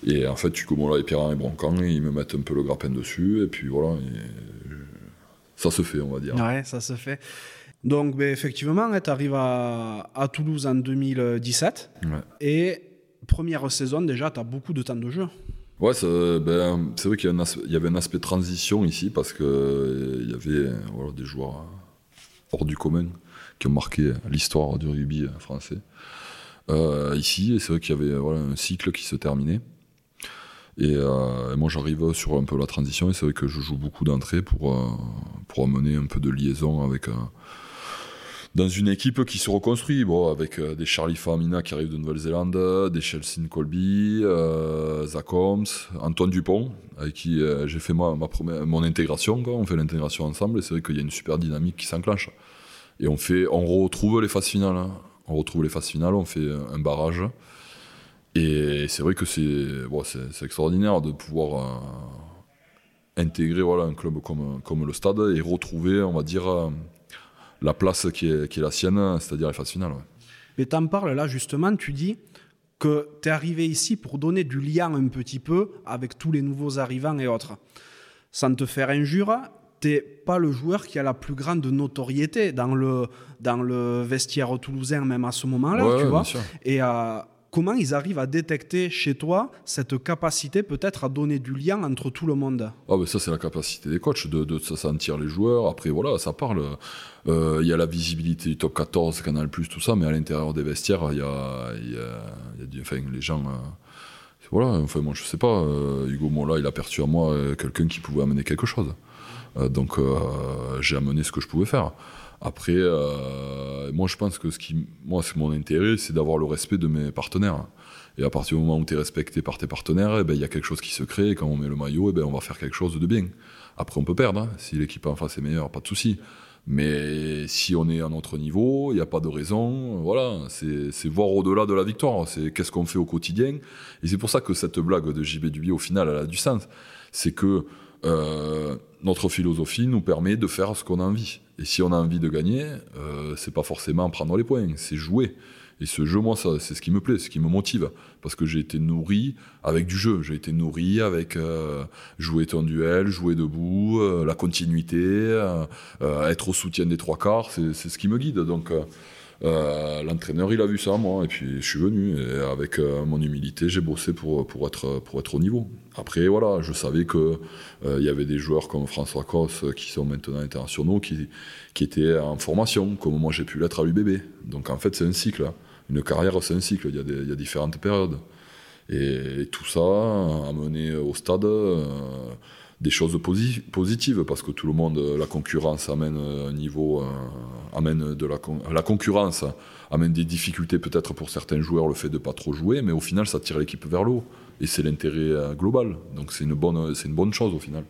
Et en fait, Hugo Mola et Pierre-Henri Broncan, ils me mettent un peu le grappin dessus, et puis voilà. ça se fait, on va dire. Ouais, ça se fait. Donc, ben, effectivement, tu arrives à, à, Toulouse en 2017. Ouais. Et première saison, déjà, tu as beaucoup de temps de jeu. Ouais, ben, c'est vrai qu'il y, y, avait un aspect transition ici parce qu'il il y avait voilà, des joueurs hors du commun qui ont marqué l'histoire du rugby français. Euh, ici, et c'est vrai qu'il y avait un cycle qui se terminait. Et, euh, moi, j'arrive sur un peu la transition, et c'est vrai que je joue beaucoup d'entrées pour, euh, pour amener un peu de liaison avec dans une équipe qui se reconstruit, bon, avec euh, des Charlie Famina qui arrivent de Nouvelle-Zélande, des Chelsea Colby, euh, Zach Holmes, Antoine Dupont, avec qui euh, j'ai fait ma, première, mon intégration. Quoi. On fait l'intégration ensemble et c'est vrai qu'il y a une super dynamique qui s'enclenche. Et on, fait, on retrouve les phases finales. Hein. On retrouve les phases finales, on fait un barrage. Et c'est vrai que c'est bon, extraordinaire de pouvoir intégrer voilà, un club comme, comme le Stade et retrouver, on va dire la place qui est, qui est la sienne, c'est-à-dire les phases finales. Mais tu en parles là justement, tu dis que tu es arrivé ici pour donner du lien un petit peu avec tous les nouveaux arrivants et autres. Sans te faire injure, t'es pas le joueur qui a la plus grande notoriété dans le, dans le vestiaire toulousain, même à ce moment-là, tu vois. Et euh, comment ils arrivent à détecter chez toi cette capacité peut-être à donner du lien entre tout le monde? Ah ben Ça, c'est la capacité des coachs de, de, sentir les joueurs. Après, voilà, ça parle. Euh, il y a la visibilité du top 14, Canal, tout ça, mais à l'intérieur des vestiaires, il y a, les gens. Euh, voilà, enfin, moi, je sais pas. Euh, Hugo Mola, il a perçu à moi quelqu'un qui pouvait amener quelque chose. donc, j'ai amené ce que je pouvais faire. Après, euh, moi, je pense que ce qui, moi, c'est mon intérêt, c'est d'avoir le respect de mes partenaires. Et à partir du moment où tu es respecté par tes partenaires, eh ben, il y a quelque chose qui se crée. Et quand on met le maillot, eh ben, on va faire quelque chose de bien. Après, on peut perdre. Hein. Si l'équipe en face est meilleure, pas de souci. Mais si on est à notre niveau, il n'y a pas de raison. Voilà, c'est voir au-delà de la victoire. C'est qu'est-ce qu'on fait au quotidien. Et c'est pour ça que cette blague de JB Duby, au final, elle a du sens. C'est que euh, notre philosophie nous permet de faire ce qu'on a envie. Et si on a envie de gagner, euh, c'est pas forcément prendre les points, c'est jouer. Et ce jeu, moi, c'est ce qui me plaît, ce qui me motive. Parce que j'ai été nourri avec du jeu. J'ai été nourri avec euh, jouer ton duel, jouer debout, euh, la continuité, euh, être au soutien des trois quarts. C'est ce qui me guide. Donc, euh, l'entraîneur, il a vu ça, moi, et puis je suis venu. Et avec euh, mon humilité, j'ai bossé pour, pour, être, pour être au niveau. Après, voilà, je savais qu'il euh, y avait des joueurs comme François Cos, qui sont maintenant internationaux, qui, qui étaient en formation, comme moi j'ai pu l'être à l'UBB. Donc en fait, c'est un cycle. Hein. Une carrière, c'est un cycle. Il y, a y a différentes périodes. Et, tout ça a mené au stade des choses positives parce que tout le monde, la concurrence amène un niveau, euh, amène de la, la concurrence amène des difficultés peut-être pour certains joueurs le fait de pas trop jouer, mais au final ça tire l'équipe vers le haut et c'est l'intérêt euh, global. Donc c'est une bonne, c'est une bonne chose au final.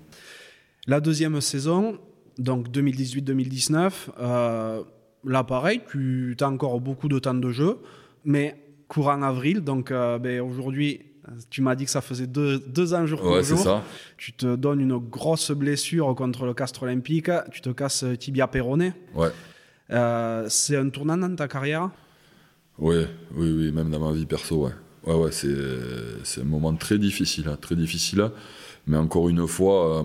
La deuxième saison, donc 2018-2019, euh, là pareil, tu as encore beaucoup de temps de jeu, mais courant avril, donc ben, aujourd'hui tu m'as dit que ça faisait deux, deux ans jour pour jour. Ça. Tu te donnes une grosse blessure contre le Castre Olympique. Tu te casses tibia péroné. Ouais. Euh, c'est un tournant dans ta carrière? Oui, oui, oui, même dans ma vie perso, ouais. Ouais, ouais, c'est, c'est un moment très difficile, hein, très difficile, mais encore une fois, euh,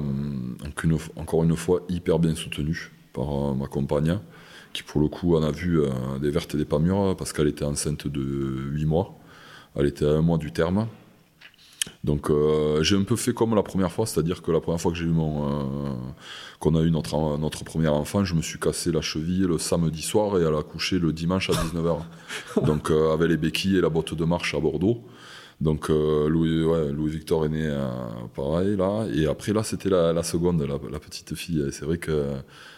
encore une fois, hyper bien soutenu par euh, ma compagne, qui pour le coup en a vu des vertes et des pas mûres, parce qu'elle était enceinte de 8 mois. Elle était à un mois du terme. Donc euh, j'ai un peu fait comme la première fois, c'est-à-dire que la première fois que j'ai eu mon, euh, qu'on a eu notre, notre premier enfant, je me suis cassé la cheville le samedi soir et elle a accouché le dimanche à 19h. Donc euh, avec les béquilles et la botte de marche à Bordeaux. Donc Louis, ouais, Louis Victor est né pareil là, et après là c'était la, la, seconde, la, la petite fille. Et c'est vrai que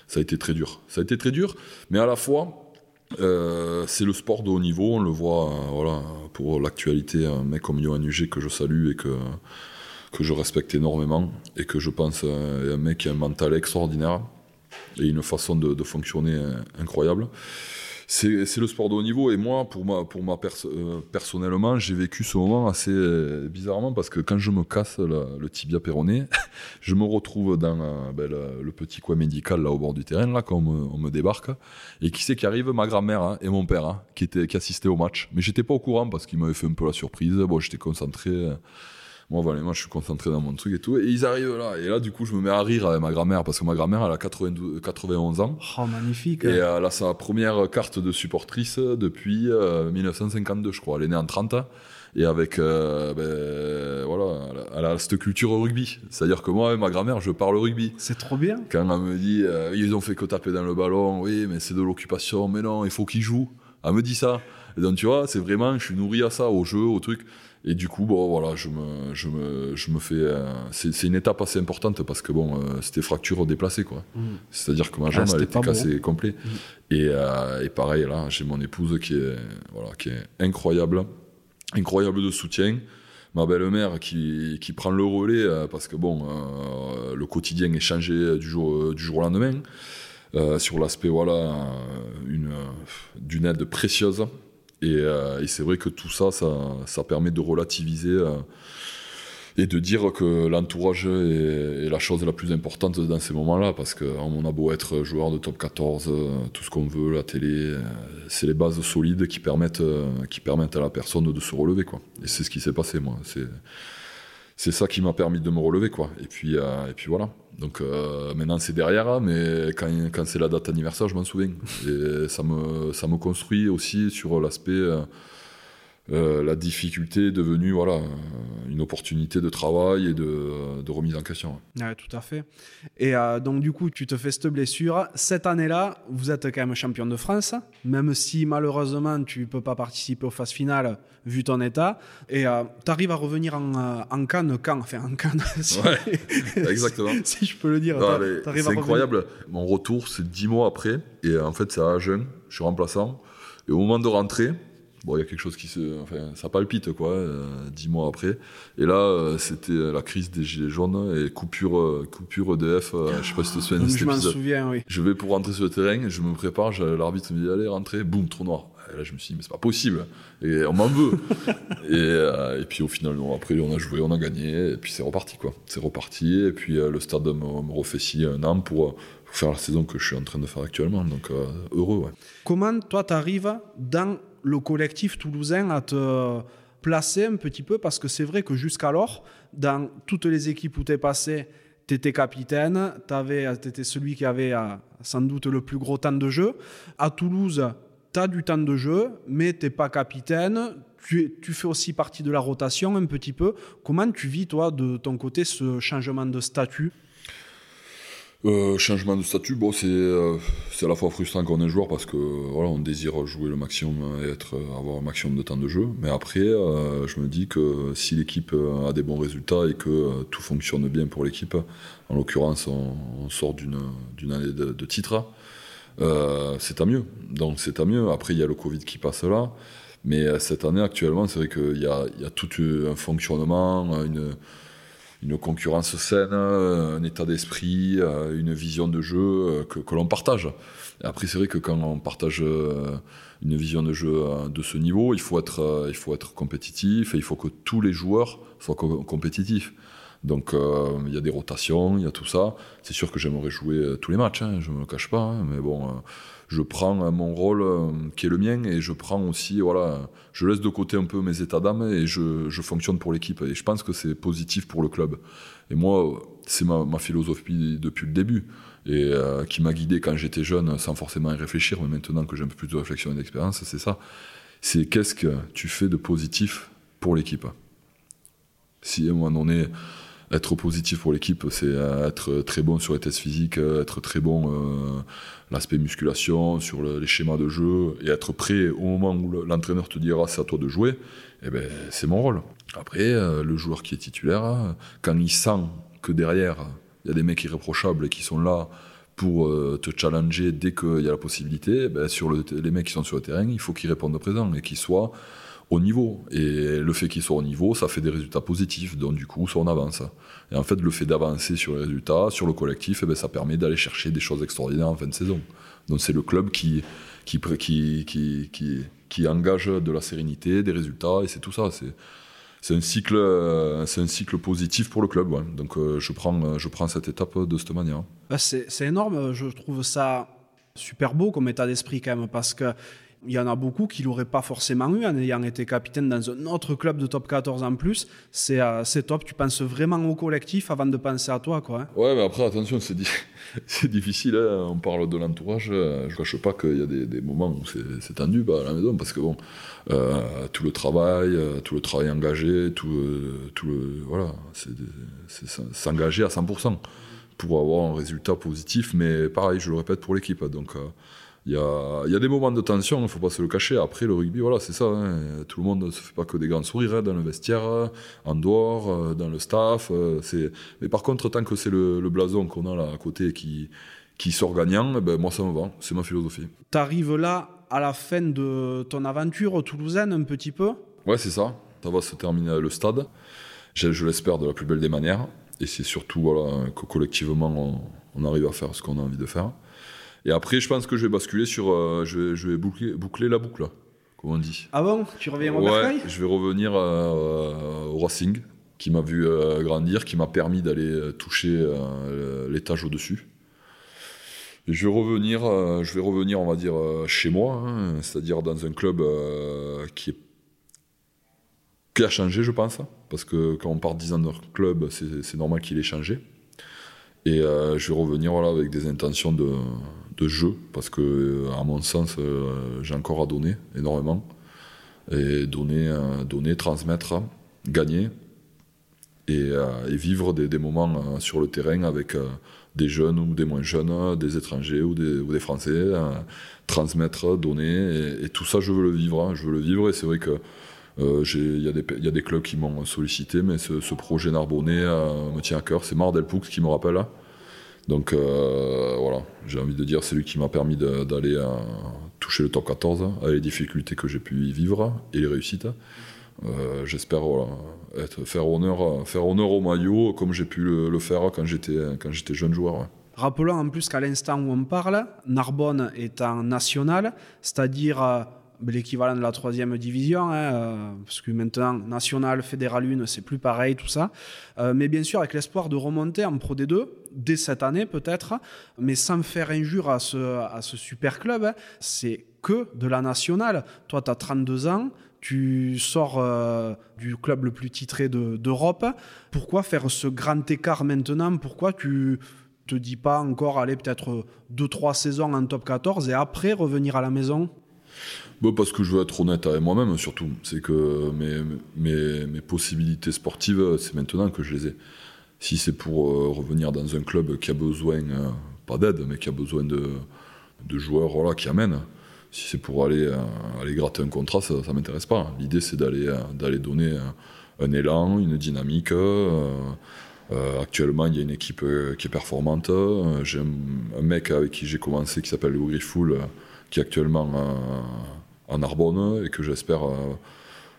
ça a été très dur. Ça a été très dur, mais à la fois euh, c'est le sport de haut niveau, on le voit euh, voilà, pour l'actualité, un mec comme Johan Huget que je salue et que, que je respecte énormément et que je pense est un mec qui a un mental extraordinaire et une façon de, fonctionner incroyable. C'est le sport de haut niveau. Et moi, pour ma, pour ma euh, personnellement, j'ai vécu ce moment assez euh, bizarrement parce que quand je me casse le tibia péroné, je me retrouve dans euh, ben, le, petit coin médical là au bord du terrain, là, quand on me, débarque. Et qui c'est qui arrive? Ma grand-mère hein, et mon père hein, qui, était, qui assistaient au match. Mais j'étais pas au courant parce qu'ils m'avaient fait un peu la surprise. Bon, j'étais concentré. Moi, voilà, moi, je suis concentré dans mon truc et tout. Et ils arrivent là. Et là, du coup, je me mets à rire avec ma grand-mère parce que ma grand-mère, elle a 92, 91 ans. Oh, magnifique. Et elle a sa première carte de supportrice depuis 1952, euh, je crois. Elle est née en 30 et avec euh, ben, voilà elle a cette culture au rugby c'est à dire que moi ma grand-mère je parle rugby c'est trop bien quand elle me dit euh, ils ont fait que taper dans le ballon oui mais c'est de l'occupation mais non il faut qu'ils jouent elle me dit ça et donc tu vois c'est vraiment je suis nourri à ça au jeu au truc et du coup, bon, voilà, je me, je me, je me fais. Euh, c'est une étape assez importante parce que bon, euh, c'était fracture déplacée, quoi. Mm. C'est-à-dire que ma ah, jambe, elle était cassée complet. Mm. Et, euh, et, pareil, là, j'ai mon épouse qui est, voilà, qui est incroyable, incroyable de soutien. Ma belle-mère qui, qui, prend le relais parce que bon, le quotidien est changé du jour, du jour au lendemain. sur l'aspect, voilà, une, d'une aide précieuse euh, et, c'est vrai que tout ça, ça, permet de relativiser euh, et de dire que l'entourage est, la chose la plus importante dans ces moments-là, parce qu'on a beau être joueur de top 14, euh, tout ce qu'on veut, la télé, c'est les bases solides qui permettent, qui permettent à la personne de se relever. Quoi. Et c'est ce qui s'est passé, moi. C'est ça qui m'a permis de me relever. Quoi. Et, puis, et puis voilà. Donc euh, maintenant c'est derrière, hein, mais quand, quand c'est la date anniversaire, je m'en souviens. Et ça me, ça me construit aussi sur l'aspect euh, euh, la difficulté est devenue voilà, une opportunité de travail et de, de remise en question. Ouais, tout à fait. Et euh, donc, du coup, tu te fais cette blessure. Cette année-là, vous êtes quand même champion de France, même si malheureusement, tu ne peux pas participer aux phases finales vu ton état. Et euh, tu arrives à revenir en, en Cannes quand? Enfin, en Cannes. ouais, exactement. si je peux le dire. C'est incroyable. Mon retour, c'est dix mois après. Et en fait, c'est à Agen. Je suis remplaçant. Et au moment de rentrer, bon, il y a quelque chose qui se, enfin, ça palpite quoi, euh, dix mois après. Et là, euh, c'était la crise des gilets jaunes et coupure, euh, coupure EDF. je sais pas si tu te souviens de cet Je m'en souviens, oui. Je vais pour rentrer sur le terrain, je me prépare, l'arbitre me dit allez rentrer, boum, trou noir. Et là, je me suis dit mais c'est pas possible. Et on m'en veut. et, et, puis au final, après, on a joué, on a gagné, et puis c'est reparti quoi. C'est reparti. Et puis le stade me, me refait si un an pour faire la saison que je suis en train de faire actuellement. Donc heureux, ouais. Comment toi, tu arrives dans le collectif toulousain à te placer un petit peu parce que c'est vrai que jusqu'alors, dans toutes les équipes où tu es passé, tu étais capitaine, tu étais celui qui avait euh, sans doute le plus gros temps de jeu. À Toulouse, tu as du temps de jeu, mais tu pas capitaine. Tu, tu, fais aussi partie de la rotation un petit peu. Comment tu vis, toi, de ton côté, ce changement de statut? Euh, changement de statut, bon, c'est euh, à la fois frustrant quand on est joueur parce que voilà, on désire jouer le maximum et être avoir un maximum de temps de jeu. Mais après, euh, je me dis que si l'équipe a des bons résultats et que tout fonctionne bien pour l'équipe, en l'occurrence, on, sort d'une année de, de titre, c'est à mieux. Donc c'est à mieux. Après, il y a le Covid qui passe là. Mais cette année, actuellement, c'est vrai qu'il y a, y a tout un fonctionnement, une une concurrence saine, un état d'esprit, euh, une vision de jeu euh, que, l'on partage. Après, c'est vrai que quand on partage euh, une vision de jeu de ce niveau, il faut être, il faut être compétitif et il faut que tous les joueurs soient compétitifs. Donc il y a des rotations, il y a tout ça. C'est sûr que j'aimerais jouer tous les matchs, hein, je ne me le cache pas, hein, mais bon je prends euh, mon rôle euh, qui est le mien et je prends aussi, voilà, je laisse de côté un peu mes états d'âme et je, fonctionne pour l'équipe. Et je pense que c'est positif pour le club. Et moi, c'est ma, philosophie depuis le début et euh, qui m'a guidé quand j'étais jeune sans forcément y réfléchir, mais maintenant que j'ai un peu plus de réflexion et d'expérience, c'est ça. C'est qu'est-ce que tu fais de positif pour l'équipe? Si à un moment donné, être positif pour l'équipe, c'est être très bon sur les tests physiques, être très bon l'aspect musculation, sur les schémas de jeu, et être prêt au moment où l'entraîneur te dira c'est à toi de jouer, eh ben, c'est mon rôle. Après, euh, le joueur qui est titulaire, quand il sent que derrière, il y a des mecs irréprochables qui sont là pour euh, te challenger dès qu'il y a la possibilité, eh ben, sur les mecs qui sont sur le terrain, il faut qu'ils répondent présent et qu'ils soient au niveau. Et le fait qu'ils soient au niveau, ça fait des résultats positifs, donc du coup, ça on avance. Et en fait, le fait d'avancer sur les résultats, sur le collectif, eh ben, ça permet d'aller chercher des choses extraordinaires en fin de saison. Donc c'est le club qui qui, qui, qui, qui, engage de la sérénité, des résultats, et c'est tout ça. C'est c'est un cycle, euh, c'est un cycle positif pour le club. Donc euh, je prends, je prends cette étape de cette manière. Bah, c'est énorme. Je trouve ça super beau comme état d'esprit quand même parce que il y en a beaucoup qui l'auraient pas forcément eu en ayant été capitaine dans un autre club de top 14 en plus. C'est, euh, top. Tu penses vraiment au collectif avant de penser à toi, quoi. Hein? Ouais, mais après, attention, c'est, difficile. Hein. On parle de l'entourage. Je ne cache pas qu'il y a des, moments où c'est, tendu bah, à la maison parce que bon, euh, tout le travail, euh, tout le travail engagé, tout, euh, tout le, voilà, c'est, s'engager à 100% pour avoir un résultat positif. Mais pareil, je le répète pour l'équipe. Donc euh, il y a, y a, des moments de tension, il ne faut pas se le cacher. Après, le rugby, voilà, c'est ça. Hein. Tout le monde ne se fait pas que des grands sourires hein, dans le vestiaire, en dehors, euh, dans le staff. Euh, c'est... Mais par contre, tant que c'est le, le blason qu'on a là à côté qui, qui sort gagnant, eh ben, moi, ça me va. C'est ma philosophie. Tu arrives là à la fin de ton aventure toulousaine, un petit peu? Ouais, c'est ça. Ça va se terminer le stade. Je, je l'espère de la plus belle des manières. Et c'est surtout voilà, que collectivement, on, on arrive à faire ce qu'on a envie de faire. Et après, je pense que je vais basculer sur. Euh, je, vais, je vais boucler, boucler, la boucle, comme on dit. Ah bon? Tu reviens au Ouais, je vais revenir euh, au Racing, qui m'a vu euh, grandir, qui m'a permis d'aller toucher euh, l'étage au-dessus. Et je vais revenir, euh, je vais revenir, on va dire, chez moi, hein, c'est-à-dire dans un club qui est qui a changé, je pense, parce que quand on part 10 ans de club, c'est normal qu'il ait changé. Et euh, je vais revenir voilà, avec des intentions de, jeu, parce que, à mon sens, euh, j'ai encore à donner énormément. Et donner, euh, donner transmettre, gagner, et, vivre des, moments sur le terrain avec des jeunes ou des moins jeunes, des étrangers ou des, Français, transmettre, donner, et, et, tout ça, je veux le vivre. Hein, je veux le vivre, et c'est vrai que il euh, y, y, a des clubs qui m'ont sollicité, mais ce, projet Narbonnais euh, me tient à cœur. C'est Mardel Poux qui me rappelle. Là. Donc euh, voilà, j'ai envie de dire, c'est lui qui m'a permis d'aller toucher le top 14 avec les difficultés que j'ai pu y vivre et les réussites. Euh, J'espère faire, honneur, faire honneur au maillot comme j'ai pu le, le, faire quand j'étais jeune joueur. Ouais. Rappelons en plus qu'à l'instant où on parle, Narbonne est en national, c'est-à-dire l'équivalent de la troisième division, hein, euh, parce que maintenant, national, fédéral 1, c'est plus pareil, tout ça. Euh, mais bien sûr, avec l'espoir de remonter en Pro D2, dès cette année peut-être, mais sans faire injure à ce, à ce super club, hein, c'est que de la nationale. Toi, tu as 32 ans, tu sors euh, du club le plus titré d'Europe. De, Pourquoi faire ce grand écart maintenant? Pourquoi tu te dis pas encore aller peut-être 2-3 saisons en top 14 et après revenir à la maison? Bon, parce que je veux être honnête avec moi-même, surtout. C'est que mes, mes, mes, possibilités sportives, c'est maintenant que je les ai. Si c'est pour euh, revenir dans un club qui a besoin, euh, pas d'aide, mais qui a besoin de, de joueurs voilà, qui amènent, si c'est pour aller, euh, aller gratter un contrat, ça ne m'intéresse pas. L'idée, c'est d'aller d'aller donner un, élan, une dynamique. Actuellement, il y a une équipe qui est performante. J'ai un, mec avec qui j'ai commencé qui s'appelle Louis qui est actuellement en Narbonne et que j'espère euh,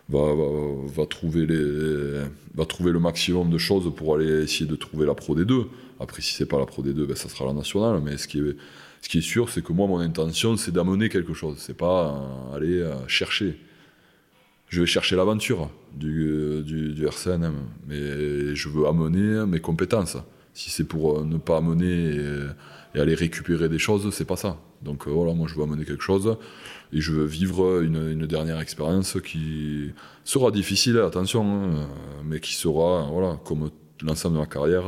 va, va, va, trouver les, va trouver le maximum de choses pour aller essayer de trouver la Pro D2. Après, si c'est pas la Pro D2, ben, ça sera la nationale. Mais ce qui est, ce qui est sûr, c'est que moi, mon intention, c'est d'amener quelque chose. C'est pas euh, aller euh, chercher. Je vais chercher l'aventure du, du, du, RCNM, mais je veux amener mes compétences. Si c'est pour ne pas amener et, et aller récupérer des choses, c'est pas ça. Donc voilà, moi je veux amener quelque chose et je veux vivre une, dernière expérience qui sera difficile, attention, hein, mais qui sera, voilà, comme l'ensemble de ma carrière,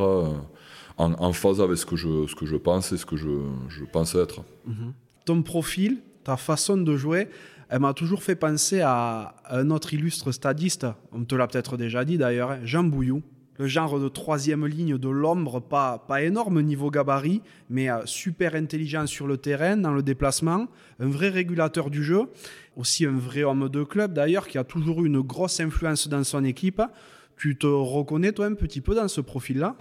en, en, phase avec ce que je, pense et ce que je, pense être. -hmm. Ton profil, ta façon de jouer, elle m'a toujours fait penser à un autre illustre stadiste, on te l'a peut-être déjà dit d'ailleurs, Jean Bouillou le genre de troisième ligne de l'ombre, pas, pas énorme niveau gabarit, mais euh, super intelligent sur le terrain, dans le déplacement, un vrai régulateur du jeu, aussi un vrai homme de club d'ailleurs, qui a toujours eu une grosse influence dans son équipe. Tu te reconnais toi un petit peu dans ce profil-là?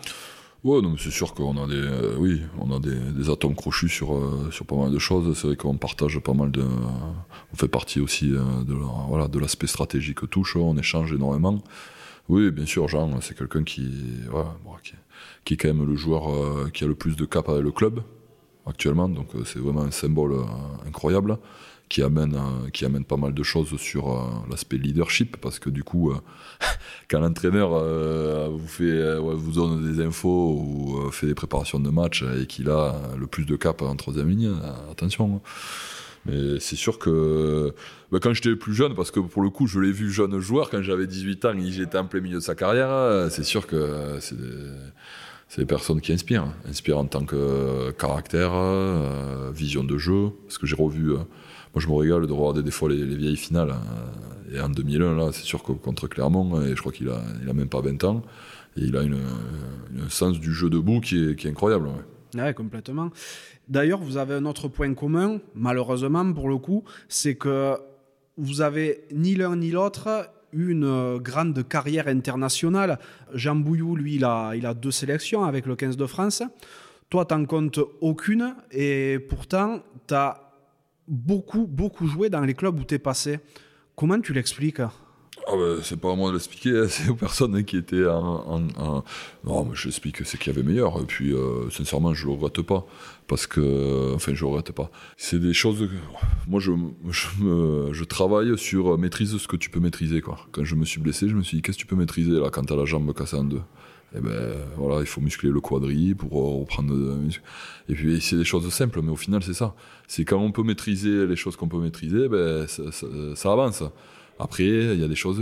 Ouais, donc c'est sûr qu'on a des, euh, oui, on a des, atomes crochus sur euh, sur pas mal de choses. C'est vrai qu'on partage pas mal de, on fait partie aussi de voilà de l'aspect stratégique touche. On échange énormément. Oui, bien sûr, Jean, c'est quelqu'un qui, voilà, bon, qui, est quand même le joueur euh, qui a le plus de cap avec le club. actuellement, donc c'est vraiment un symbole incroyable qui amène, qui amène pas mal de choses sur l'aspect leadership, parce que du coup, quand l'entraîneur vous, fait, vous donne des infos ou fait des préparations de match et qu'il a le plus de cap en troisième ligne, attention. Mais c'est sûr que bah, quand j'étais plus jeune, parce que pour le coup, je l'ai vu jeune joueur, quand j'avais 18 ans, j'étais en plein milieu de sa carrière, c'est sûr que c'est des, personnes qui inspirent. Inspirent en tant que caractère, euh, vision de jeu. Parce que j'ai revu, euh, moi je me régale de regarder des fois les, vieilles finales. Euh, et en 2001, là, c'est sûr que contre Clermont, et je crois qu'il a, il même pas 20 ans, il a une, un sens du jeu debout qui est, incroyable. Complètement. D'ailleurs, vous avez un autre point commun, malheureusement pour le coup, c'est que vous avez ni l'un ni l'autre une euh, grande carrière internationale. Jean Bouillou, lui, il a, il a deux sélections avec le 15 de France. Toi, t'en comptes aucune et pourtant, tu as beaucoup, beaucoup joué dans les clubs où tu es passé. Comment tu l'expliques? Ah bah, c'est pas à moi de l'expliquer, hein, c'est aux personnes qui étaient en. Non, mais j'explique c'est qu'il y avait meilleur. Et puis, euh, sincèrement, je le regrette pas. Parce que. Enfin, je le regrette pas. C'est des choses. Moi, je, je, je, travaille sur maîtrise ce que tu peux maîtriser. Quoi. Quand je me suis blessé, je me suis dit qu'est-ce que tu peux maîtriser là quand t'as la jambe cassée en deux? Et eh ben voilà, il faut muscler le quadri pour reprendre. Et puis c'est des choses simples, mais au final c'est ça. C'est quand on peut maîtriser les choses qu'on peut maîtriser, ben ça avance. Après, il y a des choses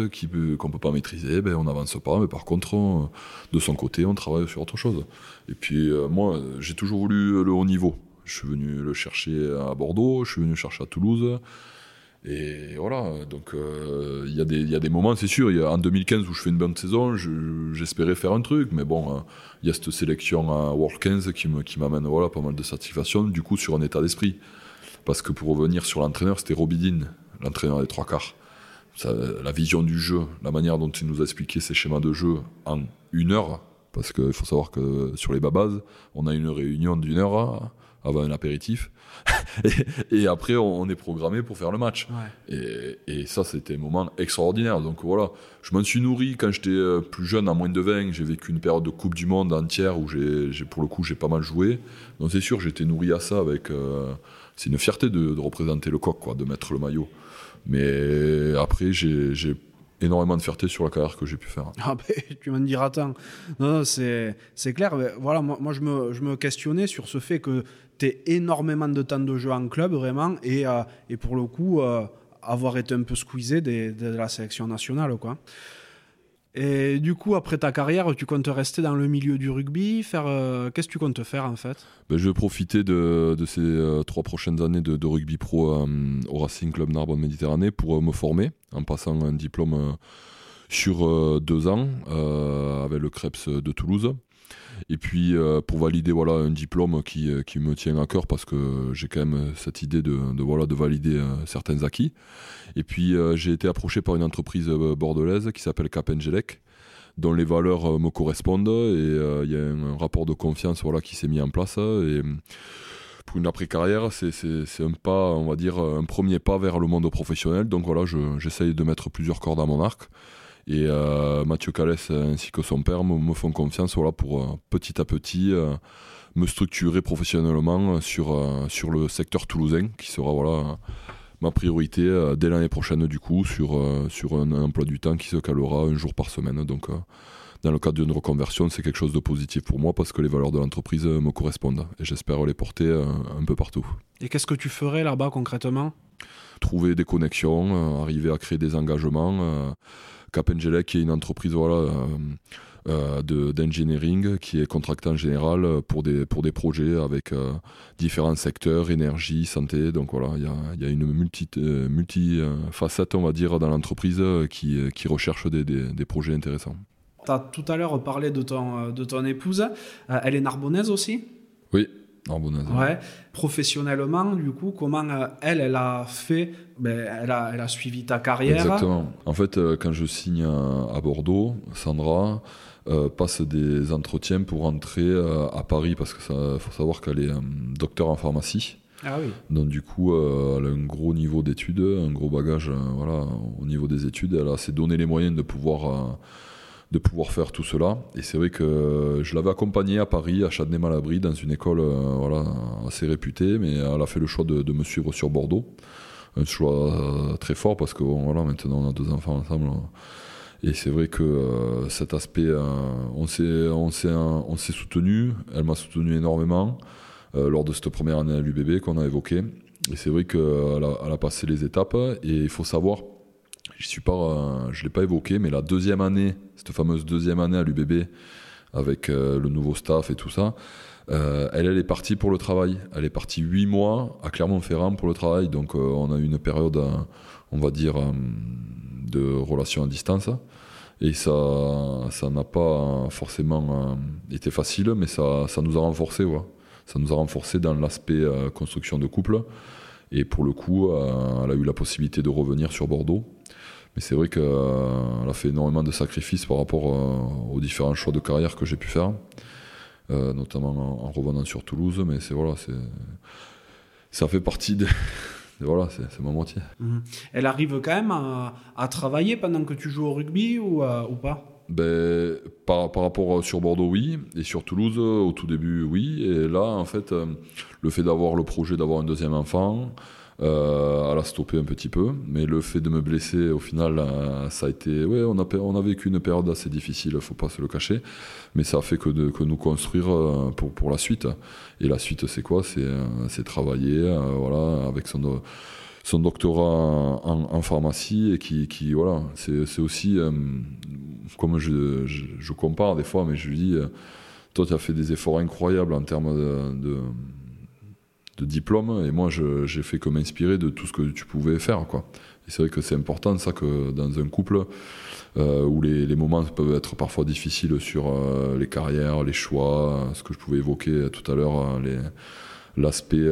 qu'on ne peut pas maîtriser, ben, on n'avance pas, mais par contre, de son côté, on travaille sur autre chose. Et puis, euh, moi, j'ai toujours voulu le haut niveau. Je suis venu le chercher à Bordeaux, je suis venu le chercher à Toulouse. Et voilà, donc euh, il y, a des moments, c'est sûr. Y a, en 2015 où je fais une bonne saison, j'espérais faire un truc, mais bon, hein, il y a cette sélection à World 15 qui m'amène pas mal de satisfaction, du coup, sur un état d'esprit. Parce que pour revenir sur l'entraîneur, c'était Robidine, l'entraîneur des trois quarts la vision du jeu, la manière dont il nous a expliqué ses schémas de jeu en une heure, parce qu'il faut savoir que sur les babas, on a une réunion d'une heure avant un apéritif, et, après on, est programmé pour faire le match. Et, ça, c'était un moment extraordinaire. Donc voilà, je m'en suis nourri quand j'étais euh, plus jeune, à moins de 20, j'ai vécu une période de Coupe du Monde entière où j'ai, pour le coup, j'ai pas mal joué. Donc c'est sûr, j'étais nourri à ça avec... Euh, c'est une fierté de, de, représenter le coq, quoi, de mettre le maillot. Mais après, j'ai énormément de fierté sur la carrière que j'ai pu faire. Ah ben, tu m'en diras tant. Non, c'est clair. Voilà, moi, je, me, je, me, questionnais sur ce fait que tu es énormément de temps de jeu en club, vraiment, et, euh, et pour le coup, euh, avoir été un peu squeezé de, de la sélection nationale, quoi. Et du coup, après ta carrière, tu comptes rester dans le milieu du rugby faire, euh, Qu'est-ce que tu comptes faire en fait? Ben, Je vais profiter de, ces euh, trois prochaines années de, rugby pro euh, au Racing Club Narbonne Méditerranée pour me former en passant un diplôme sur deux ans avec le CREPS de Toulouse. Et puis euh, pour valider voilà un diplôme qui, euh, qui me tient à cœur parce que j'ai quand même cette idée de, voilà de valider euh, certains acquis. Et puis j'ai été approché par une entreprise bordelaise qui s'appelle Capengelec dont les valeurs me correspondent et il y a un, rapport de confiance voilà qui s'est mis en place et pour une après-carrière, c'est un pas, on va dire, un premier pas vers le monde professionnel. Donc voilà, j'essaye de mettre plusieurs cordes à mon arc. Et euh, Mathieu Calès ainsi que son père me, font confiance voilà, pour euh, petit à petit euh, me structurer professionnellement sur, sur le secteur toulousain, qui sera voilà, ma priorité dès l'année prochaine du coup, sur, sur un, emploi du temps qui se calera un jour par semaine. Donc dans le cadre d'une reconversion, c'est quelque chose de positif pour moi parce que les valeurs de l'entreprise me correspondent et j'espère les porter un peu partout. Et qu'est-ce que tu ferais là-bas concrètement? Trouver des connexions, arriver à créer des engagements Capengelec, qui est une entreprise voilà, euh, euh d'engineering qui est contractant en général pour des, pour des projets avec euh, différents secteurs, énergie, santé. Donc voilà, il y a, y a, une multi, euh, multi facette, on va dire, dans l'entreprise qui, qui recherche des, des, des projets intéressants. Tu as tout à l'heure parlé de ton, de ton épouse. elle est narbonnaise aussi? Oui, Ouais. Professionnellement, du coup, comment euh, elle, elle a fait, ben, elle, a, elle a suivi ta carrière? Exactement. En fait, euh, quand je signe à, Bordeaux, Sandra euh, passe des entretiens pour entrer à Paris parce que ça faut savoir qu'elle est docteur en pharmacie. Ah oui. Donc du coup, elle a un gros niveau d'études, un gros bagage voilà, au niveau des études. Elle a s'est donné les moyens de pouvoir de pouvoir faire tout cela. Et c'est vrai que je l'avais accompagnée à Paris, à Châtenay-Malabry, dans une école voilà, assez réputée, mais elle a fait le choix de, me suivre sur Bordeaux. Un choix très fort parce que voilà, maintenant on a deux enfants ensemble. Et c'est vrai que euh, cet aspect, euh, on s'est on s'est soutenu. Elle m'a soutenu énormément euh, lors de cette première année à l'UBB qu'on a évoqué. Et c'est vrai qu'elle a, a passé les étapes. Et il faut savoir, je suis pas, je l'ai pas évoqué, mais la deuxième année, cette fameuse deuxième année à l'UBB, avec le nouveau staff et tout ça, elle, elle est partie pour le travail. Elle est partie huit mois à Clermont-Ferrand pour le travail. Donc on a eu une période, on va dire, de relations à distance. Et ça ça n'a pas forcément euh, été facile, mais ça, ça nous a renforcé. Ouais. Ça nous a renforcé dans l'aspect euh, construction de couple. Et pour le coup, euh, elle a eu la possibilité de revenir sur Bordeaux. Mais c'est vrai qu'elle a fait énormément de sacrifices par rapport aux différents choix de carrière que j'ai pu faire, notamment en, revenant sur Toulouse. Mais c'est voilà, c'est ça fait partie de, voilà, c'est mon moitié. Mhm. Elle arrive quand même à, travailler pendant que tu joues au rugby ou, euh, ou pas? Ben, par, par, rapport sur Bordeaux, oui. Et sur Toulouse, au tout début, oui. Et là, en fait, euh, le fait d'avoir le projet d'avoir un deuxième enfant, euh, elle a stoppé un petit peu, mais le fait de me blesser, au final, euh, ça a été. Ouais, on a, on a vécu une période assez difficile, faut pas se le cacher, mais ça a fait que, de, que nous construire euh, pour, pour la suite. Et la suite, c'est quoi? C'est travailler voilà, avec son, son doctorat en, pharmacie et qui, voilà, c'est aussi. comme je, compare des fois, mais je lui dis toi, tu as fait des efforts incroyables en termes de de diplôme et moi j'ai fait que m'inspirer de tout ce que tu pouvais faire quoi. Et c'est vrai que c'est important ça que dans un couple euh, où les, les, moments peuvent être parfois difficiles sur euh, les carrières, les choix, ce que je pouvais évoquer tout à l'heure, euh, l'aspect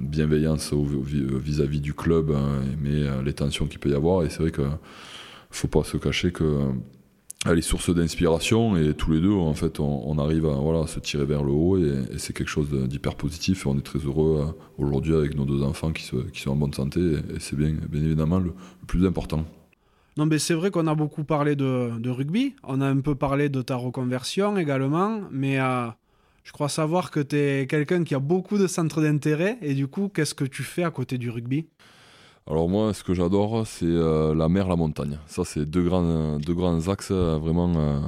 bienveillance vis-à-vis du club, hein, mais les tensions qu'il peut y avoir. Et c'est vrai que faut pas se cacher que elle est source d'inspiration et tous les deux en fait on, arrive à voilà, se tirer vers le haut et, c'est quelque chose d'hyper positif on est très heureux euh, aujourd'hui avec nos deux enfants qui, qui, sont en bonne santé et, c'est bien, évidemment le, plus important. Non mais c'est vrai qu'on a beaucoup parlé de, rugby, on a un peu parlé de ta reconversion également, mais euh, je crois savoir que tu es quelqu'un qui a beaucoup de centres d'intérêt et du coup qu'est-ce que tu fais à côté du rugby? Alors moi, ce que j'adore, c'est euh, la mer, la montagne. Ça, c'est deux grands, deux grands axes euh, vraiment euh,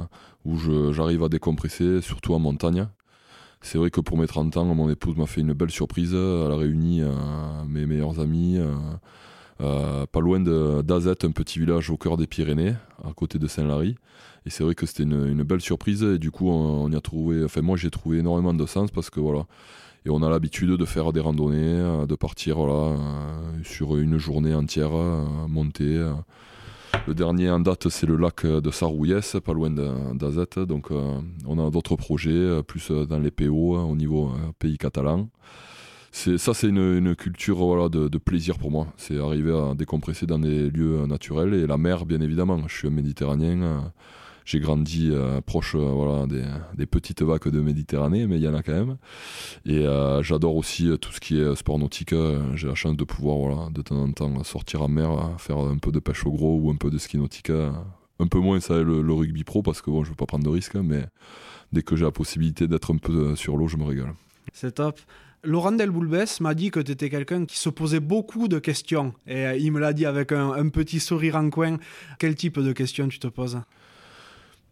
où j'arrive à décompresser, surtout en montagne. C'est vrai que pour mes 30 ans, mon épouse m'a fait une belle surprise. Elle a réuni mes meilleurs amis, pas loin d'Azette, un petit village au cœur des Pyrénées, à côté de Saint-Lary. Et c'est vrai que c'était une, belle surprise. Et du coup, on, y a trouvé, enfin moi, j'ai trouvé énormément de sens parce que voilà, et on a l'habitude de faire des randonnées, euh, de partir voilà, euh, sur une journée entière, euh, monter. Le dernier en date, c'est le lac de Sarouillès, pas loin d'Azette. Donc, on a d'autres projets, plus dans les PO, au niveau pays catalan. Ça, c'est une, culture voilà, de, de, plaisir pour moi. C'est arriver à décompresser dans des lieux naturels. Et la mer, bien évidemment. Je suis un Méditerranéen j'ai grandi euh, proche euh, voilà, des, petites vagues de Méditerranée, mais il y en a quand même. Et euh, j'adore aussi tout ce qui est sport nautique. J'ai la chance de pouvoir voilà, de temps en temps sortir en mer, faire un peu de pêche au gros ou un peu de ski nautique. Un peu moins ça le, rugby pro parce que bon, je veux pas prendre de risques, mais dès que j'ai la possibilité d'être un peu sur l'eau, je me régale. C'est top. Laurent Delboulbès m'a dit que tu étais quelqu'un qui se posait beaucoup de questions. Et il me l'a dit avec un, petit sourire en coin. Quel type de questions tu te poses?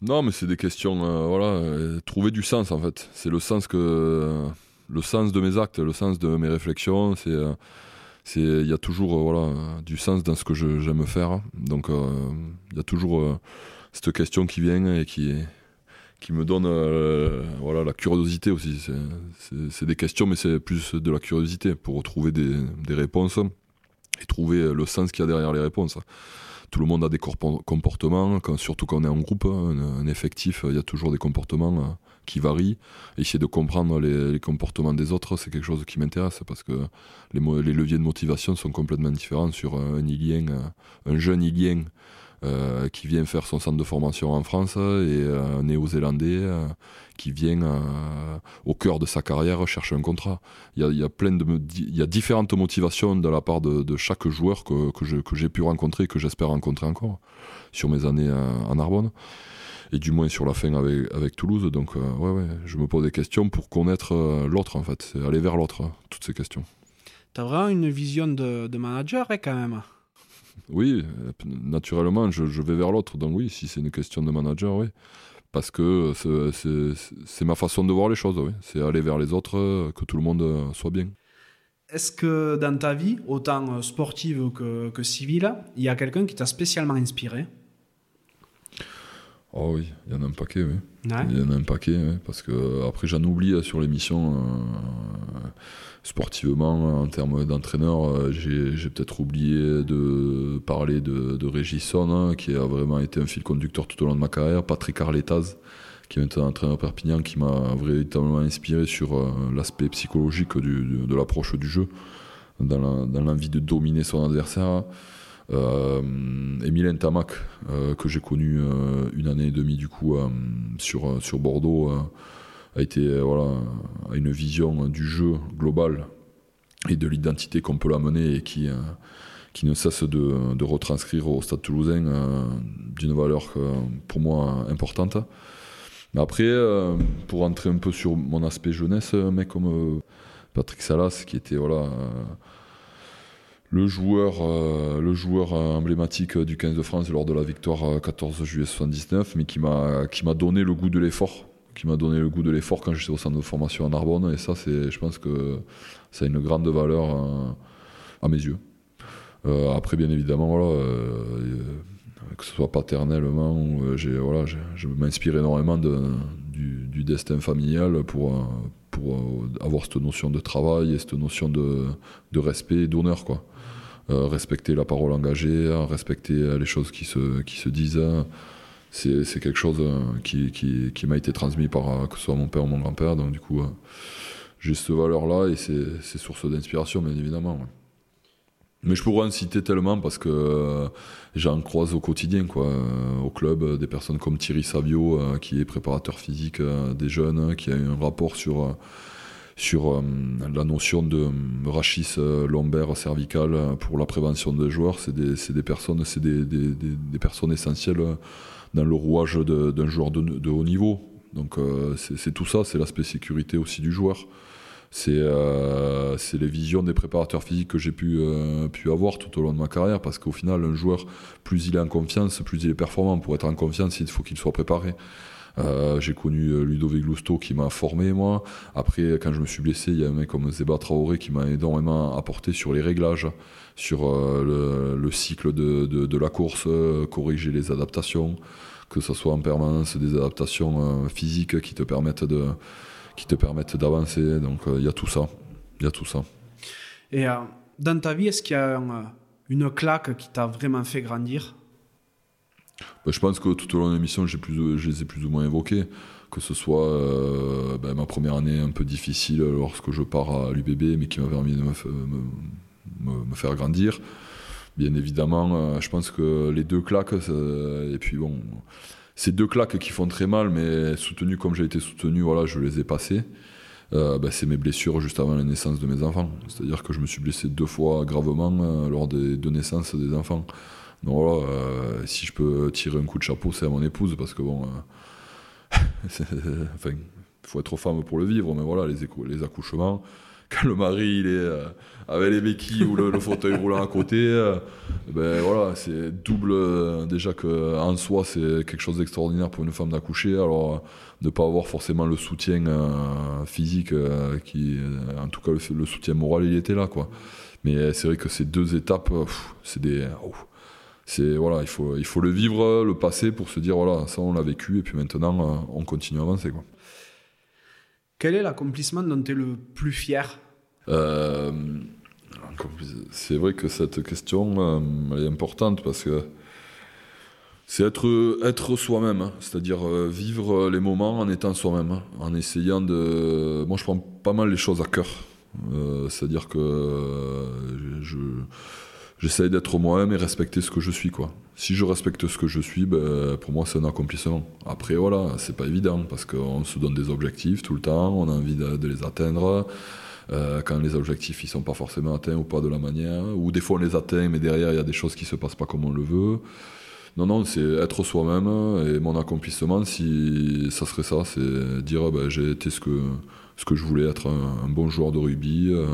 Non, mais c'est des questions, euh, voilà, euh, trouver du sens en fait. C'est le sens que, le sens de mes actes, le sens de mes réflexions. C'est, euh, il y a toujours, voilà, du sens dans ce que j'aime faire. Donc, il y a toujours cette question qui vient et qui, qui me donne, voilà, la curiosité aussi. C'est, des questions, mais c'est plus de la curiosité pour trouver des, des réponses et trouver le sens qu'il y a derrière les réponses tout le monde a des comportements, surtout quand on est en groupe, hein, un, effectif, il y a toujours des comportements euh, qui varient. essayer de comprendre les, comportements des autres, c'est quelque chose qui m'intéresse parce que les, leviers de motivation sont complètement différents sur un Ilien, euh, un jeune Ilien euh, qui vient faire son centre de formation en France et euh, un néo-zélandais euh, qui vient au cœur de sa carrière chercher un contrat. Il y a, y a, différentes motivations de la part de, chaque joueur que, que j'ai pu rencontrer et que j'espère rencontrer encore sur mes années en Narbonne. et du moins sur la fin avec, avec Toulouse. Donc, euh, ouais, ouais, je me pose des questions pour connaître euh, l'autre, en fait. Aller vers l'autre, hein, toutes ces questions. T'as vraiment une vision de, de manager, hein, quand même. Oui, euh, naturellement, je, vais vers l'autre. Donc, oui, si c'est une question de manager, oui. Parce que c'est- ma façon de voir les choses, oui. C'est aller vers les autres, euh, que tout le monde euh, soit bien. Est-ce que dans ta vie, autant sportive que civile, il y a quelqu'un qui t'a spécialement inspiré? Oh oui, il y en a un paquet, oui. Ouais. Il y en a un paquet, ouais, parce que euh, après j'en oublie euh, sur l'émission. euh, sportivement, en termes d'entraîneur, j'ai j'ai peut-être oublié de parler de, de Régis Sonne, hein, qui a vraiment été un fil conducteur tout au long de ma carrière. Patrick Arletaz, qui est maintenant entraîneur Perpignan, qui m'a véritablement inspiré sur euh, l'aspect psychologique du- de, de l'approche du jeu, dans la- dans l'envie de dominer son adversaire. Euh, Emilien Tamac, euh, que j'ai connu euh, une année et demie du coup euh, sur, sur Bordeaux, euh, a été euh, voilà, une vision du jeu global et de l'identité qu'on peut l'amener et qui, euh, qui ne cesse de, de retranscrire au Stade Toulousain euh, d'une valeur euh, pour moi importante. Après, euh, pour entrer un peu sur mon aspect jeunesse, un mec comme euh, Patrick Salas, qui était voilà. Euh, le joueur, euh, le joueur euh, emblématique du 15 de France lors de la victoire euh, 14 juillet 79, mais qui m'a qui m'a donné le goût de l'effort, qui m'a donné le goût de l'effort quand j'étais au centre de formation à Narbonne, et ça, c'est, je pense que ça a une grande valeur euh, à mes yeux. Euh, après, bien évidemment, voilà, euh, euh, que ce soit paternellement, euh, j'ai, voilà, je m'inspire énormément de, du, du destin familial pour, euh, pour euh, avoir cette notion de travail et cette notion de, de respect et d'honneur, quoi. Euh, respecter la parole engagée, euh, respecter euh, les choses qui se, qui se disent. euh, C'est, quelque chose euh, qui, qui, qui m'a été transmis par que ce soit mon père ou mon grand-père. Donc, du coup, j'ai cette valeur-là et c'est, source d'inspiration, bien évidemment. Mais je pourrais en citer tellement parce que euh, j'en croise au quotidien, quoi. Euh, au club, euh, des personnes comme Thierry Savio, qui est préparateur physique des jeunes, qui a eu un rapport sur. sur la notion de rachis lombaire cervical pour la prévention des joueurs. C'est des, des personnes, c'est des, des- personnes essentielles dans le rouage d'un joueur de, de haut niveau. Donc c'est tout ça, c'est l'aspect sécurité aussi du joueur. C'est euh, les visions des préparateurs physiques que j'ai pu, euh, pu avoir tout au long de ma carrière, parce qu'au final, un joueur, plus il est en confiance, plus il est performant. Pour être en confiance, il faut qu'il soit préparé. Euh, j'ai connu euh, Ludovic Lousteau qui m'a formé moi. Après, quand je me suis blessé, il y a un mec comme Zeba Traoré qui m'a énormément apporté sur les réglages, sur euh, le, le cycle de, de, la course, euh, corriger les adaptations, que ce soit en permanence des adaptations physiques qui te permettent de qui te permettent d'avancer. Donc euh, il y a tout ça, il y a tout ça. Et euh, dans ta vie, est-ce qu'il y a un, euh, une claque qui t'a vraiment fait grandir? Ben, je pense que tout au long de l'émission, j'ai plus, je les ai plus ou moins évoqués. Que ce soit euh, ben, ma première année un peu difficile lorsque je pars à l'UBB, mais qui m'a permis de me, me- me- me faire grandir. Bien évidemment, je pense que les deux claques, et puis bon, ces deux claques qui font très mal, mais soutenues comme j'ai été soutenu, voilà, je les ai passées. Euh, ben, c'est mes blessures juste avant la naissance de mes enfants. C'est-à-dire que je me suis blessé deux fois gravement euh, lors des deux naissances des enfants. Donc voilà, euh, si je peux tirer un coup de chapeau, c'est à mon épouse, parce que bon, enfin, il faut être femme pour le vivre, mais voilà, les accouchements, quand le mari il est euh, avec les béquilles ou le, fauteuil roulant à côté, euh, ben voilà, c'est double. euh, déjà que soi, c'est quelque chose d'extraordinaire pour une femme d'accoucher. Alors, euh, ne pas avoir forcément le soutien physique, qui, en tout cas, le, soutien moral, il était là, quoi. Mais c'est vrai que ces deux étapes, c'est des. c'est voilà, il faut, il faut le vivre, le passer pour se dire voilà, ça on l'a vécu et puis maintenant on continue à avancer quoi. Quel est l'accomplissement dont tu es le plus fier? Euh, c'est vrai que cette question euh, est importante parce que c'est être, être soi-même, hein. c'est-à-dire euh, vivre les moments en étant soi-même, hein. en essayant de. Moi je prends pas mal les choses à cœur, c'est-à-dire que je. J'essaye d'être moi-même et respecter ce que je suis, quoi. Si je respecte ce que je suis, ben, pour moi, c'est un accomplissement. Après, voilà, c'est pas évident parce qu'on se donne des objectifs tout le temps, on a envie de, les atteindre. Euh, quand les objectifs ils sont pas forcément atteints ou pas de la manière, ou des fois on les atteint, mais derrière il y a des choses qui se passent pas comme on le veut. Non, non, c'est être soi-même et mon accomplissement, si ça serait ça, c'est dire ben, j'ai été ce que, ce que je voulais, être un, bon joueur de rugby. Euh,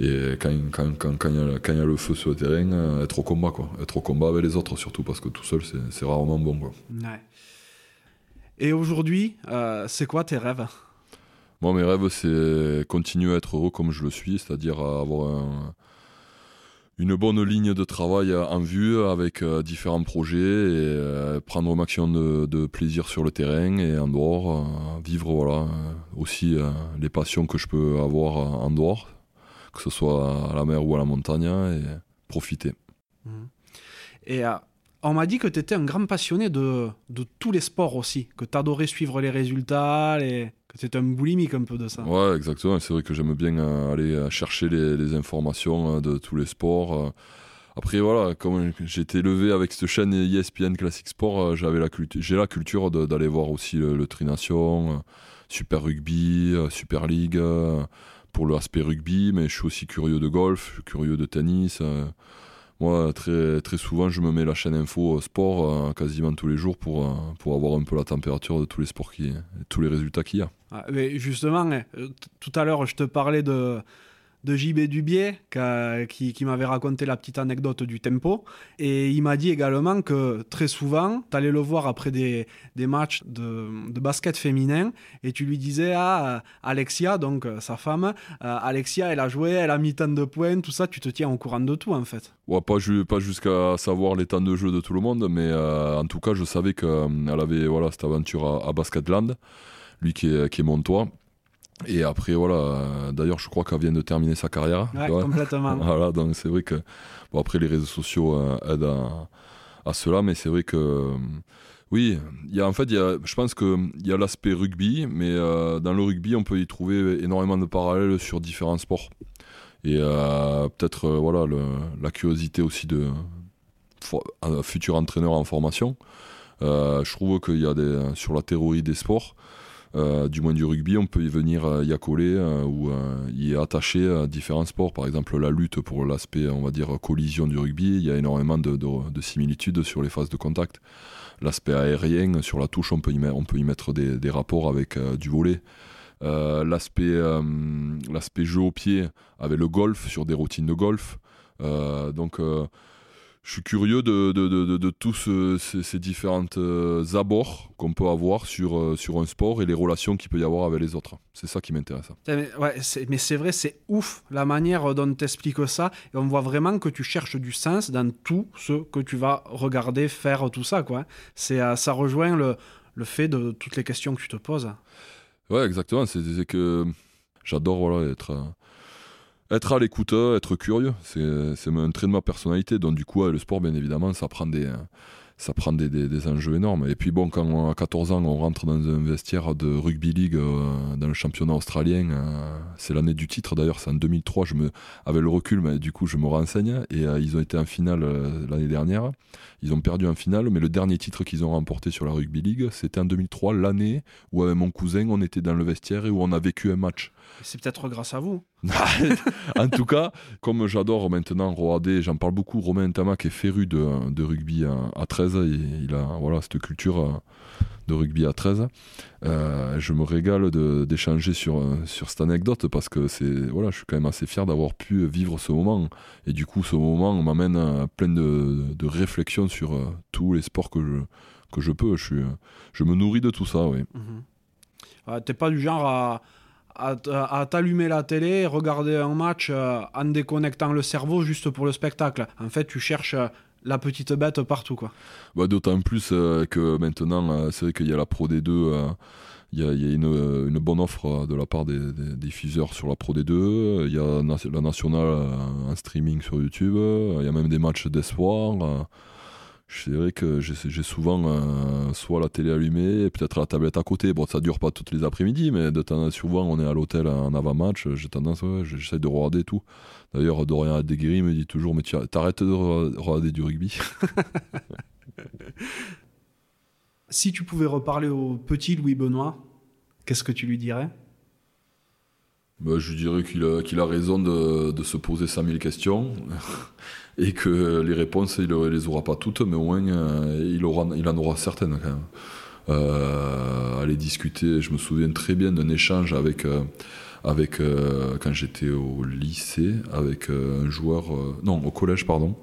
et quand, quand, quand, quand, il y a, le feu sur le terrain, euh, être au combat, quoi. Être au combat avec les autres, surtout, parce que tout seul, c'est rarement bon, quoi. Ouais. Et aujourd'hui, euh, c'est quoi tes rêves? Moi, mes rêves, c'est continuer à être heureux comme je le suis, c'est-à-dire avoir un une bonne ligne de travail en vue avec euh, différents projets et prendre au maximum de, plaisir sur le terrain et en dehors, vivre voilà, aussi les passions que je peux avoir en dehors, que ce soit à la mer ou à la montagne, et profiter. Mmh. Et on m'a dit que tu étais un grand passionné de, de, tous les sports aussi, que tu adorais suivre les résultats, les... que tu étais un boulimique un peu de ça. Ouais, exactement. C'est vrai que j'aime bien euh, aller euh, chercher les, informations euh, de tous les sports. Après, voilà, comme j'étais élevé avec cette chaîne ESPN Classic Sport, j'avais la j'ai la culture d'aller voir aussi le, Trination, Super Rugby, Super League, pour l'aspect rugby, mais je suis aussi curieux de golf, je suis curieux de tennis. Moi, très, très souvent, je me mets la chaîne info sport euh, quasiment tous les jours pour, euh, pour avoir un peu la température de tous les sports, qui, tous les résultats qu'il y a. Ah, mais justement, euh, tout à l'heure, je te parlais de, de JB Dubier qui, m'avait raconté la petite anecdote du tempo. Et il m'a dit également que très souvent, tu allais le voir après des, matchs de, basket féminin et tu lui disais Ah, Alexia, donc euh, sa femme, euh, Alexia, elle a joué, elle a mis tant de points, tout ça, tu te tiens au courant de tout en fait. Ouais, pas, pas jusqu'à savoir les temps de jeu de tout le monde, mais euh, en tout cas, je savais qu'elle avait voilà, cette aventure à, Basketland, lui qui est, qui est. Et après, voilà, d'ailleurs, je crois qu'elle vient de terminer sa carrière. Ouais, complètement. voilà, donc c'est vrai que, bon, après, les réseaux sociaux euh, aident à, cela, mais c'est vrai que, euh, oui, y a, en fait, y a, je pense qu'il y a l'aspect rugby, mais euh, dans le rugby, on peut y trouver énormément de parallèles sur différents sports. Et peut-être, voilà, la curiosité aussi de un futur entraîneur en formation. je trouve qu'il y a des, sur la théorie des sports, euh, du moins du rugby, on peut y venir euh, y accoler euh, ou y attacher différents sports. Par exemple, la lutte pour l'aspect, on va dire, collision du rugby, il y a énormément de, similitudes sur les phases de contact. L'aspect aérien, sur la touche, on peut y, mettre, on peut y mettre des, rapports avec du volet. l'aspect l'aspect jeu au pied avec le golf sur des routines de golf donc je suis curieux de, de, de, de tous ces, ces différentes euh, abords qu'on peut avoir sur, euh, sur un sport et les relations qu'il peut y avoir avec les autres. C'est ça qui m'intéresse. Mais, ouais, mais c'est vrai, c'est ouf la manière dont tu expliques ça. Et on voit vraiment que tu cherches du sens dans tout ce que tu vas regarder, faire, tout ça. Quoi. C'est, euh, ça rejoint le, le fait de toutes les questions que tu te poses. Ouais, exactement. C'est, que j'adore voilà, être être à l'écoute, être curieux, c'est un trait de ma personnalité. Donc du coup, le sport, bien évidemment, ça prend des, ça prend des, des, enjeux énormes. Et puis bon, quand à 14 ans, on rentre dans un vestiaire de rugby league euh, dans le championnat australien, euh, c'est l'année du titre d'ailleurs, c'est en 2003, je me, avec le recul, mais du coup je me renseigne, et euh, ils ont été en finale l'année dernière, ils ont perdu en finale, mais le dernier titre qu'ils ont remporté sur la rugby league, c'était en 2003, l'année où avec mon cousin, on était dans le vestiaire et où on a vécu un match. C'est peut-être grâce à vous. en tout cas, comme j'adore maintenant Roadé, j'en parle beaucoup, Romain Tamac est féru de, de rugby à, 13, et il a voilà, cette culture euh, de rugby à 13. Euh, je me régale d'échanger sur, sur cette anecdote parce que c'est voilà, je suis quand même assez fier d'avoir pu vivre ce moment. Et du coup, ce moment m'amène plein de, de réflexions sur euh, tous les sports que je, que je peux. Je, suis, je me nourris de tout ça, oui. Mhm. T'es pas du genre à à, t'allumer la télé, regarder un match euh, en déconnectant le cerveau juste pour le spectacle. En fait, tu cherches euh, la petite bête partout. quoi. Bah, D'autant plus euh, que maintenant, c'est vrai qu'il y a la Pro D2. Il y a, une, bonne offre de la part des, des, diffuseurs sur la Pro D2. Il y a la nationale en streaming sur YouTube. Il y a même des matchs d'espoir c'est vrai que j'ai souvent euh, soit la télé allumée peut-être la tablette à côté. Bon, ça dure pas toutes les après-midi, mais de temps souvent on est à l'hôtel en avant-match. J'ai tendance, ouais, j'essaie de regarder tout. D'ailleurs, Dorian Adeguiri me dit toujours Mais tu arrêtes de regarder du rugby? si tu pouvais reparler au petit Louis Benoît, qu'est-ce que tu lui dirais? Bah, Je dirais qu'il a, a raison de, se poser 100 000 questions et que les réponses, il ne les aura pas toutes, mais au moins il, aura, il en aura certaines quand même. Euh, discuter, je me souviens très bien d'un échange avec, avec quand j'étais au lycée, avec un joueur, non, au collège, pardon,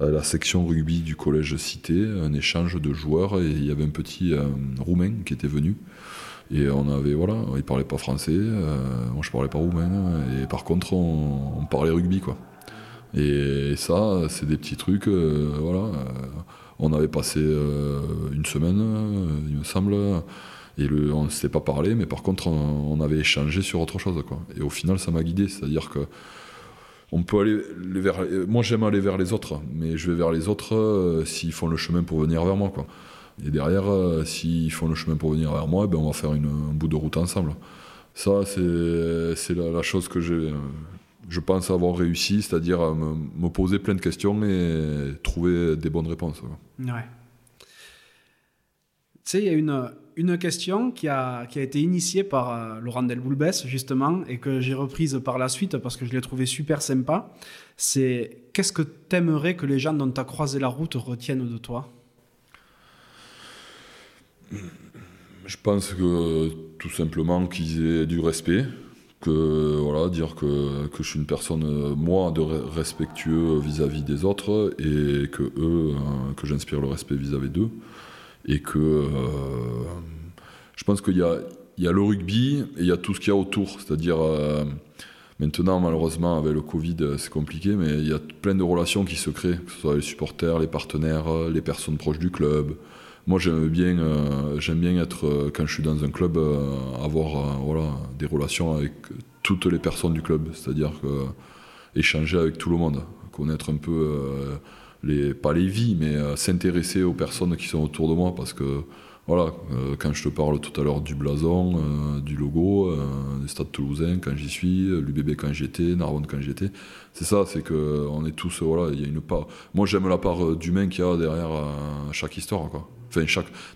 la section rugby du collège Cité, un échange de joueurs, et il y avait un petit roumain qui était venu. Et on avait, voilà, il parlait pas français, euh, moi je parlais pas roumain, et par contre on, parlait rugby, quoi. Et, ça, c'est des petits trucs, euh, voilà. Euh, on avait passé une semaine, il me semble, et on ne s'était pas parlé, mais par contre on, avait échangé sur autre chose, quoi. Et au final, ça m'a guidé, c'est-à-dire que on peut aller vers. Moi, j'aime aller vers les autres, mais je vais vers les autres s'ils font le chemin pour venir vers moi, quoi. Et derrière, euh, s'ils font le chemin pour venir vers moi, ben on va faire un bout de route ensemble. Ça, c'est la, chose que je pense avoir réussi, c'est-à-dire me, poser plein de questions et trouver des bonnes réponses. Ouais. Tu sais, il y a une, question qui a, été initiée par euh, Laurent Delboulbès, justement, et que j'ai reprise par la suite parce que je l'ai trouvé super sympa. C'est qu'est-ce que tu aimerais que les gens dont tu as croisé la route retiennent de toi? Je pense que tout simplement qu'ils aient du respect, que voilà, dire que, que je suis une personne, moi, de respectueux vis-à-vis des autres et que eux, hein, que j'inspire le respect vis-à-vis d'eux. Et que euh, je pense qu'il y a, il y a le rugby et il y a tout ce qu'il y a autour. C'est-à-dire, euh, maintenant, malheureusement, avec le Covid, c'est compliqué, mais il y a plein de relations qui se créent, que ce soit les supporters, les partenaires, les personnes proches du club moi j'aime bien, euh, j'aime bien être, euh, quand je suis dans un club, euh, avoir voilà, des relations avec toutes les personnes du club, c'est-à-dire échanger avec tout le monde, connaître un peu, les, pas les vies, mais s'intéresser aux personnes qui sont autour de moi, parce que voilà, quand je te parle tout à l'heure du blason, du logo, du Stade Toulousain quand j'y suis, l'UBB quand j'y étais, Narbonne quand j'y étais, c'est ça, c'est que on est tous, voilà, il y a une part. Moi j'aime la part d'humain qu'il y a derrière chaque histoire, quoi.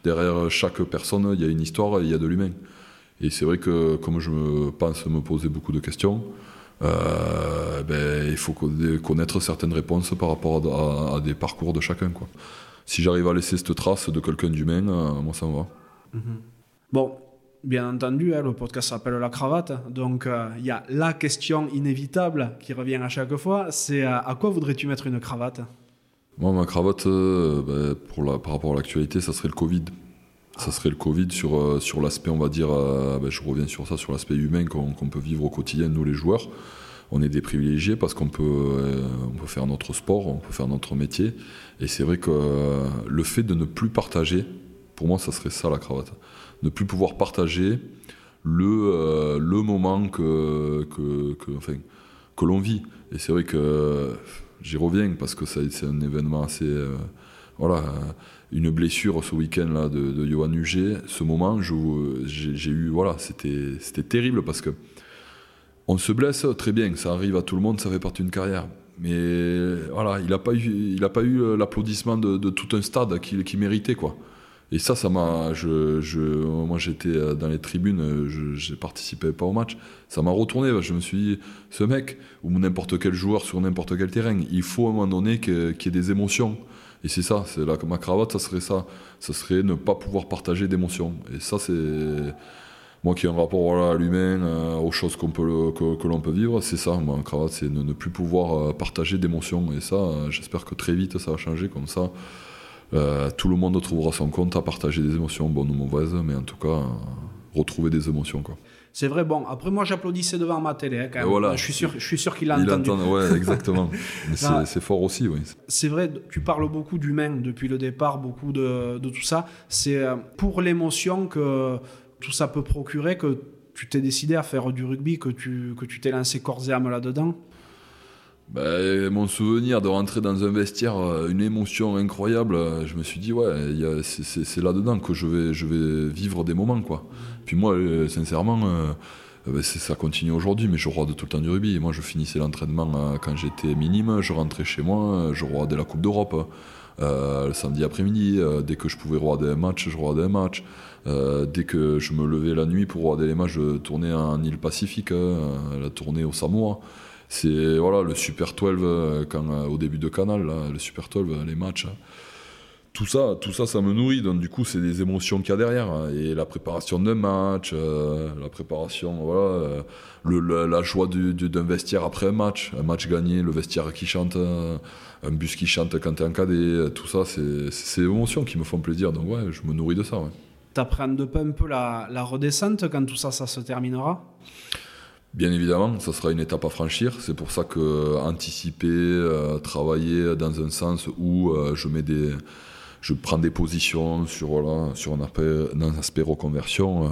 Derrière chaque personne, il y a une histoire, il y a de l'humain. Et c'est vrai que, comme je me pense me poser beaucoup de questions, euh, ben, il faut connaître certaines réponses par rapport à, des parcours de chacun. Quoi. Si j'arrive à laisser cette trace de quelqu'un d'humain, euh, moi ça me va. Mhm. Bon, bien entendu, hein, le podcast s'appelle La Cravate, donc euh, il y a la question inévitable qui revient à chaque fois, c'est à quoi voudrais-tu mettre une cravate? Moi, ma cravate, euh, la, par rapport à l'actualité, ça serait le Covid. Ça serait le Covid sur, euh, sur l'aspect, on va dire, euh, ben, je reviens sur ça, sur l'aspect humain qu'on peut vivre au quotidien, nous les joueurs. On est des privilégiés parce qu'on peut, peut faire notre sport, on peut faire notre métier. Et c'est vrai que le fait de ne plus partager, pour moi, ça serait ça la cravate. Ne plus pouvoir partager le, le moment que, que, que, que l'on vit. Et c'est vrai que j'y reviens parce que c'est un événement assez. Euh, voilà, une blessure ce week-end là de, Johan Huget. Ce moment, j'ai eu. Voilà, c'était terrible parce que on se blesse très bien, ça arrive à tout le monde, ça fait partie d'une carrière. Mais voilà, il n'a pas eu, l'applaudissement de, tout un stade qu'il qui méritait quoi. Et ça, ça m'a. Je, je, moi, j'étais dans les tribunes, je ne participais pas au match. Ça m'a retourné. Je me suis dit, ce mec, ou n'importe quel joueur sur n'importe quel terrain, il faut à un moment donné qu'il y ait des émotions. Et c'est ça, c'est ma cravate, ça serait ça. Ça serait ne pas pouvoir partager d'émotions. Et ça, c'est. Moi qui ai un rapport à l'humain, euh, aux choses qu'on peut, que, l'on peut vivre, c'est ça. Ma cravate, c'est ne, plus pouvoir euh, partager d'émotions. Et ça, euh, j'espère que très vite, ça va changer comme ça. Euh, tout le monde trouvera son compte à partager des émotions, bonnes ou mauvaises, mais en tout cas, euh, retrouver des émotions. Quoi. C'est vrai, bon, après moi j'applaudissais devant ma télé, hein, quand même. Voilà. Je suis sûr, je suis sûr qu'il a Il entendu. Entend, ouais, exactement. c'est fort aussi, oui. C'est vrai, tu parles beaucoup d'humain depuis le départ, beaucoup de, de tout ça. C'est euh, pour l'émotion que tout ça peut procurer que tu t'es décidé à faire du rugby, que tu que tu t'es lancé corps et âme là-dedans ben, mon souvenir de rentrer dans un vestiaire, euh, une émotion incroyable, euh, je me suis dit, ouais, c'est là-dedans que je vais, vivre des moments. quoi. Puis moi, euh, sincèrement, ben, ça continue aujourd'hui, mais je de tout le temps du rugby. Moi, je finissais l'entraînement quand j'étais minime, je rentrais chez moi, je regardais la Coupe d'Europe. le samedi après-midi. dès que je pouvais regarder un match, je regardais un match. dès que je me levais la nuit pour regarder les matchs, je tournais en île Pacifique, la tournée au Samoa. C'est voilà, le Super 12 quand, au début de Canal, le Super 12, les matchs tout ça, tout ça, ça me nourrit. Donc du coup, c'est des émotions qu'il y a derrière. Hein. Et la préparation d'un match, euh, la préparation, voilà, euh, la, joie d'un vestiaire après un match, un match gagné, le vestiaire qui chante, euh, un bus qui chante quand t'es en cadet, tout ça, c'est ces émotions qui me font plaisir. Donc ouais, je me nourris de ça. Ouais. T'appréhendes pas un peu la, la redescente quand tout ça, ça se terminera? Bien évidemment, ça sera une étape à franchir. C'est pour ça que anticiper, travailler dans un sens où je mets des, je prends des positions sur, voilà, sur un, aspect, reconversion, euh,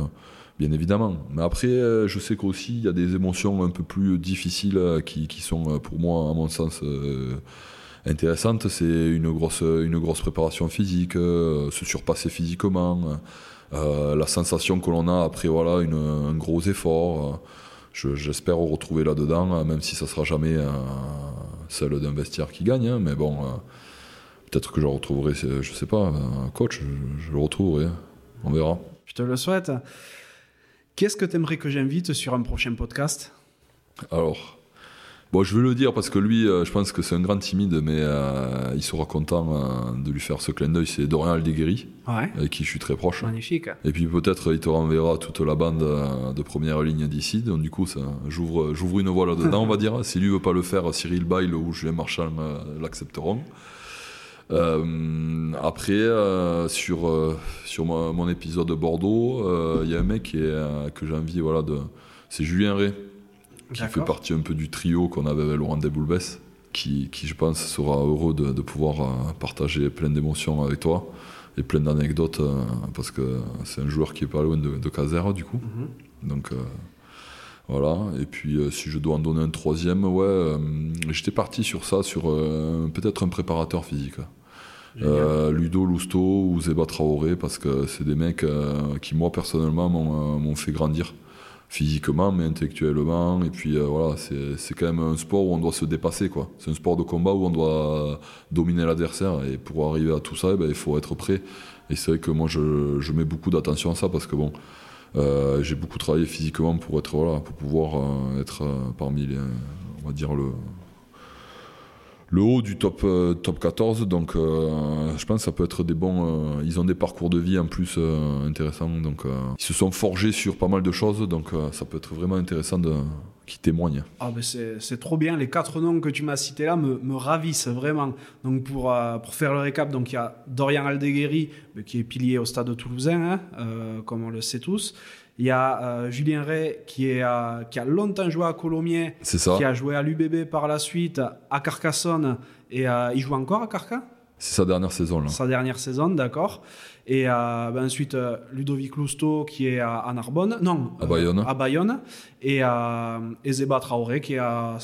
bien évidemment. Mais après, euh, je sais qu'aussi, il y a des émotions un peu plus difficiles euh, qui, qui, sont, pour moi, à mon sens, intéressantes. C'est une grosse, une grosse préparation physique, se surpasser physiquement, la sensation que l'on a après voilà, une, un gros effort. J'espère retrouver là-dedans, même si ça sera jamais celle d'un vestiaire qui gagne. Hein, mais bon Peut-être que je retrouverai, je sais pas, un coach, je, le retrouverai. On verra. Je te le souhaite. Qu'est-ce que tu aimerais que j'invite sur un prochain podcast? Alors, bon, je vais le dire parce que lui, euh, je pense que c'est un grand timide, mais euh, il sera content euh, de lui faire ce clin d'œil. C'est Dorian Aldeguerri, avec qui je suis très proche. Magnifique. Et puis peut-être il te renverra toute la bande de première ligne d'ici. Donc du coup, j'ouvre, j'ouvre une voie là-dedans, on va dire. Si lui veut pas le faire, Cyril Bail ou Julien Marchand l'accepteront. Euh, après, sur, sur mon, épisode de Bordeaux, il y a un mec qui est, que j'ai envie, voilà, de, c'est Julien Ray, qui fait partie un peu du trio qu'on avait avec Laurent Desboulbes, qui, qui, je pense, sera heureux de, de pouvoir partager plein d'émotions avec toi et plein d'anecdotes, parce que c'est un joueur qui est pas loin de, de Caser, du coup. Mhm. Donc. Voilà, et puis si je dois en donner un troisième, ouais, j'étais parti sur ça, sur peut-être un préparateur physique. Euh, Ludo Lousto ou Zeba Traoré, parce que c'est des mecs euh, qui, moi, personnellement, euh, m'ont fait grandir physiquement, mais intellectuellement. Et puis voilà, c'est quand même un sport où on doit se dépasser. quoi. C'est un sport de combat où on doit dominer l'adversaire. Et pour arriver à tout ça, eh ben, il faut être prêt. Et c'est vrai que moi, je, je mets beaucoup d'attention à ça parce que bon. j'ai beaucoup travaillé physiquement pour être voilà, pour pouvoir être parmi les, on va dire le, le haut du top, euh, top 14. Donc euh, je pense que ça peut être des bons. Euh, ils ont des parcours de vie en plus intéressants. Donc ils se sont forgés sur pas mal de choses. Donc ça peut être vraiment intéressant de qui témoignent. Ah ben c'est trop bien, les quatre noms que tu m'as cités là me, me, ravissent vraiment. Donc pour, pour faire le récap, il y a Dorian Aldeguerri, qui est pilier au stade toulousain, hein, comme on le sait tous. Il y a euh, Julien Ray qui, est, qui a longtemps joué à Colomiers, qui a joué à l'UBB par la suite, à Carcassonne, et euh, il joue encore à Carca? C'est sa dernière saison. Là. Sa dernière saison, d'accord. Et euh, ben ensuite, Ludovic Lousteau qui est à, Narbonne, non, à Bayonne. à Bayonne, et, et Zeba Traoré qui est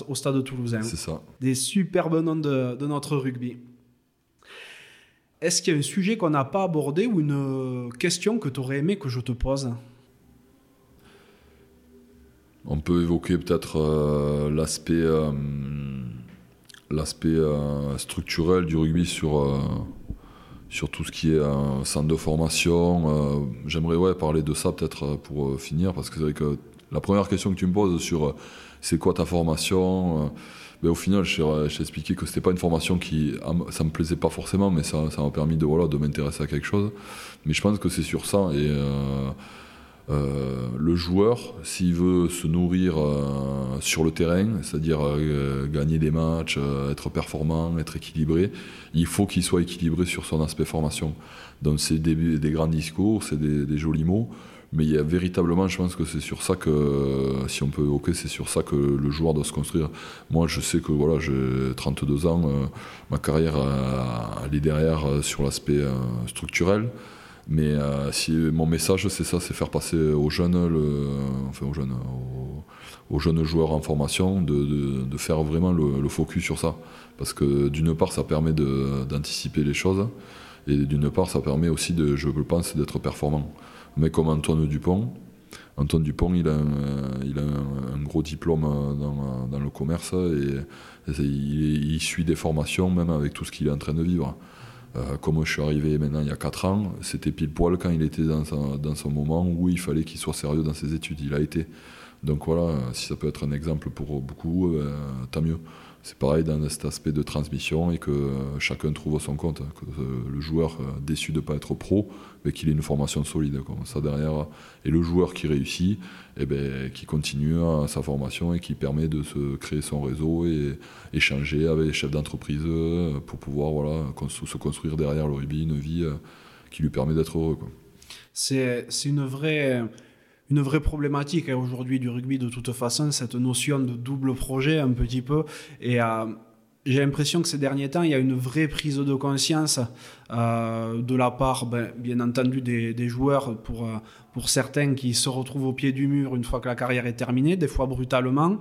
au stade toulousain. C'est ça. Des superbes noms de, de notre rugby. Est-ce qu'il y a un sujet qu'on n'a pas abordé ou une question que tu aurais aimé que je te pose? On peut évoquer peut-être euh, l'aspect euh, euh, structurel du rugby sur tout ce qui est centre de formation. J'aimerais ouais, parler de ça peut-être pour finir, parce que c'est vrai que la première question que tu me poses sur c'est quoi ta formation, ben, au final, je t'ai expliqué que c'était pas une formation qui, ça me plaisait pas forcément, mais ça, m'a permis de voilà de m'intéresser à quelque chose. Mais je pense que c'est sur ça euh, le joueur, s'il veut se nourrir euh, sur le terrain, c'est-à-dire euh, gagner des matchs, être performant, être équilibré, il faut qu'il soit équilibré sur son aspect formation. Donc c'est des, grands discours, c'est des, jolis mots, mais il y a véritablement, je pense que c'est sur ça que, si on peut évoquer, c'est sur ça que le joueur doit se construire. Moi, je sais que voilà, j'ai 32 ans, ma carrière est derrière sur l'aspect structurel. Mais euh, si mon message, c'est ça, c'est faire passer aux jeunes, enfin aux jeunes, aux, jeunes joueurs en formation, de, faire vraiment le, focus sur ça. Parce que d'une part, ça permet d'anticiper les choses, et d'une part, ça permet aussi, je pense, d'être performant. Mais comme Antoine Dupont, Antoine Dupont, il a un, il a un, gros diplôme dans, le commerce et, il, suit des formations, même avec tout ce qu'il est en train de vivre. Euh, comme je suis arrivé maintenant il y a 4 ans, c'était pile poil quand il était dans, son moment où il fallait qu'il soit sérieux dans ses études. Il a été. Donc voilà, si ça peut être un exemple pour beaucoup, euh, tant mieux. C'est pareil dans cet aspect de transmission et que chacun trouve son compte. Que euh, le joueur déçu de ne pas être pro, mais qu'il ait une formation solide ça derrière. Et le joueur qui réussit, eh ben, qui continue sa formation et qui permet de se créer son réseau et échanger avec les chefs d'entreprise pour pouvoir voilà, se construire derrière le rugby une vie qui lui permet d'être heureux. C'est une vraie une vraie problématique hein, aujourd'hui du rugby de toute façon, cette notion de double projet un petit peu. Et euh, j'ai l'impression que ces derniers temps, il y a une vraie prise de conscience euh, de la part, ben, bien entendu, des, joueurs pour, euh, pour certains qui se retrouvent au pied du mur une fois que la carrière est terminée, des fois brutalement,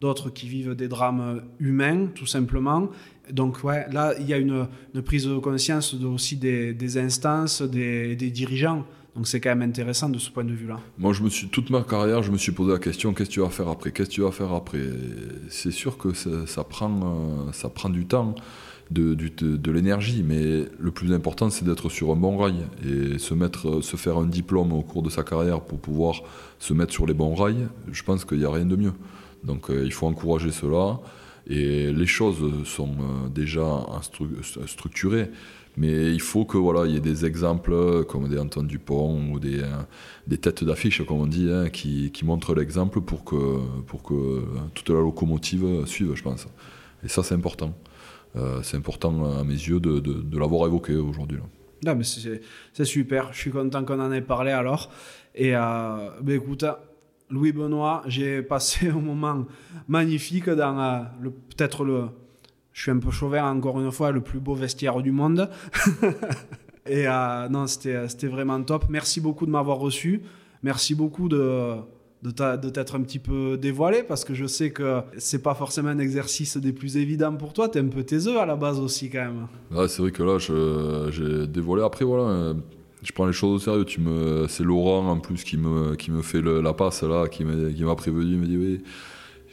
d'autres qui vivent des drames humains, tout simplement. Donc ouais, là, il y a une, prise de conscience aussi des, instances, des dirigeants. Donc c'est quand même intéressant de ce point de vue-là. Moi, toute ma carrière, je me suis posé la question qu'est-ce que tu vas faire après? Qu'est-ce que tu vas faire après? C'est sûr que ça, prend, euh, ça prend du temps. De, l'énergie, mais le plus important c'est d'être sur un bon rail et se mettre, se faire un diplôme au cours de sa carrière pour pouvoir se mettre sur les bons rails. Je pense qu'il n'y a rien de mieux. Donc euh, il faut encourager cela et les choses sont euh, déjà structurées. Mais il faut que voilà, il y ait des exemples comme des Antoine Dupont ou des, euh, des têtes d'affiche, comme on dit, hein, qui, qui, montrent l'exemple pour que, pour que toute la locomotive suive, je pense. Et ça, c'est important. Euh, c'est important à mes yeux de, de, l'avoir évoqué aujourd'hui. Non, mais c'est super. Je suis content qu'on en ait parlé alors. Et euh, ben écoute, Louis Benoît, j'ai passé un moment magnifique dans euh, peut-être le je suis un peu chauvin encore une fois, le plus beau vestiaire du monde. et euh, non, c'était vraiment top. Merci beaucoup de m'avoir reçu. Merci beaucoup de, de t'être un petit peu dévoilé parce que je sais que c'est pas forcément un exercice des plus évidents pour toi. Tu es un peu taiseux à la base aussi quand même. Ouais, c'est vrai que là, j'ai dévoilé. Après, voilà, euh, je prends les choses au sérieux. C'est Laurent en plus qui me, qui me fait la passe là, qui m'a prévenu. Il me dit oui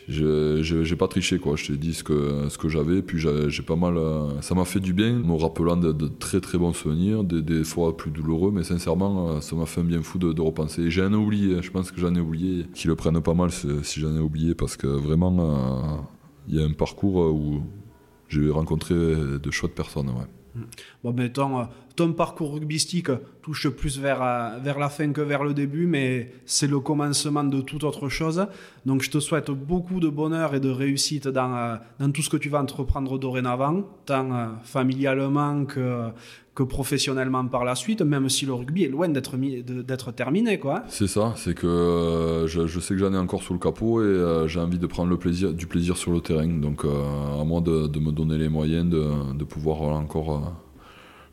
je j'ai pas triché quoi je t'ai dit ce que ce que j'avais puis j'ai pas mal euh, ça m'a fait du bien me rappelant de, très très bons souvenirs des, fois plus douloureux mais sincèrement euh, ça m'a fait un bien fou de, repenser j'ai un oublié je pense que j'en ai oublié qui le prennent pas mal si j'en ai oublié parce que vraiment euh, il y a un parcours où j'ai rencontré de chouettes personnes ouais. Bon, ben, ton, parcours rugbystique touche plus vers, vers la fin que vers le début, mais c'est le commencement de toute autre chose. Donc, je te souhaite beaucoup de bonheur et de réussite dans, dans tout ce que tu vas entreprendre dorénavant, tant euh, familialement que, que professionnellement par la suite, même si le rugby est loin d'être, terminé. C'est ça, c'est que euh, je, sais que j'en ai encore sous le capot et euh, j'ai envie de prendre le plaisir, du plaisir sur le terrain. Donc à moi de, de, me donner les moyens de, de pouvoir encore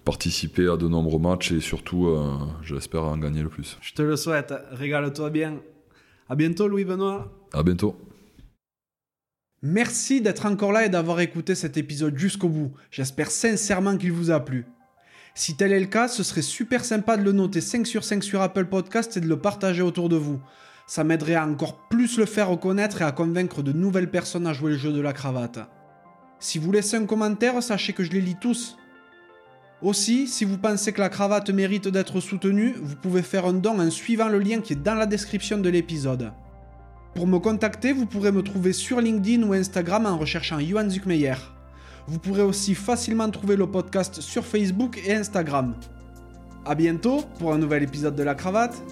participer à de nombreux matchs et surtout, euh, j'espère en gagner le plus. Je te le souhaite. Régale-toi bien. À bientôt, Louis Benoît. À bientôt. Merci d'être encore là et d'avoir écouté cet épisode jusqu'au bout. J'espère sincèrement qu'il vous a plu. Si tel est le cas, ce serait super sympa de le noter 5 sur 5 sur Apple Podcast et de le partager autour de vous. Ça m'aiderait à encore plus le faire reconnaître et à convaincre de nouvelles personnes à jouer le jeu de la cravate. Si vous laissez un commentaire, sachez que je les lis tous. Aussi, si vous pensez que la cravate mérite d'être soutenue, vous pouvez faire un don en suivant le lien qui est dans la description de l'épisode. Pour me contacter, vous pourrez me trouver sur LinkedIn ou Instagram en recherchant Johan Zuckmeyer. Vous pourrez aussi facilement trouver le podcast sur Facebook et Instagram. A bientôt pour un nouvel épisode de la cravate.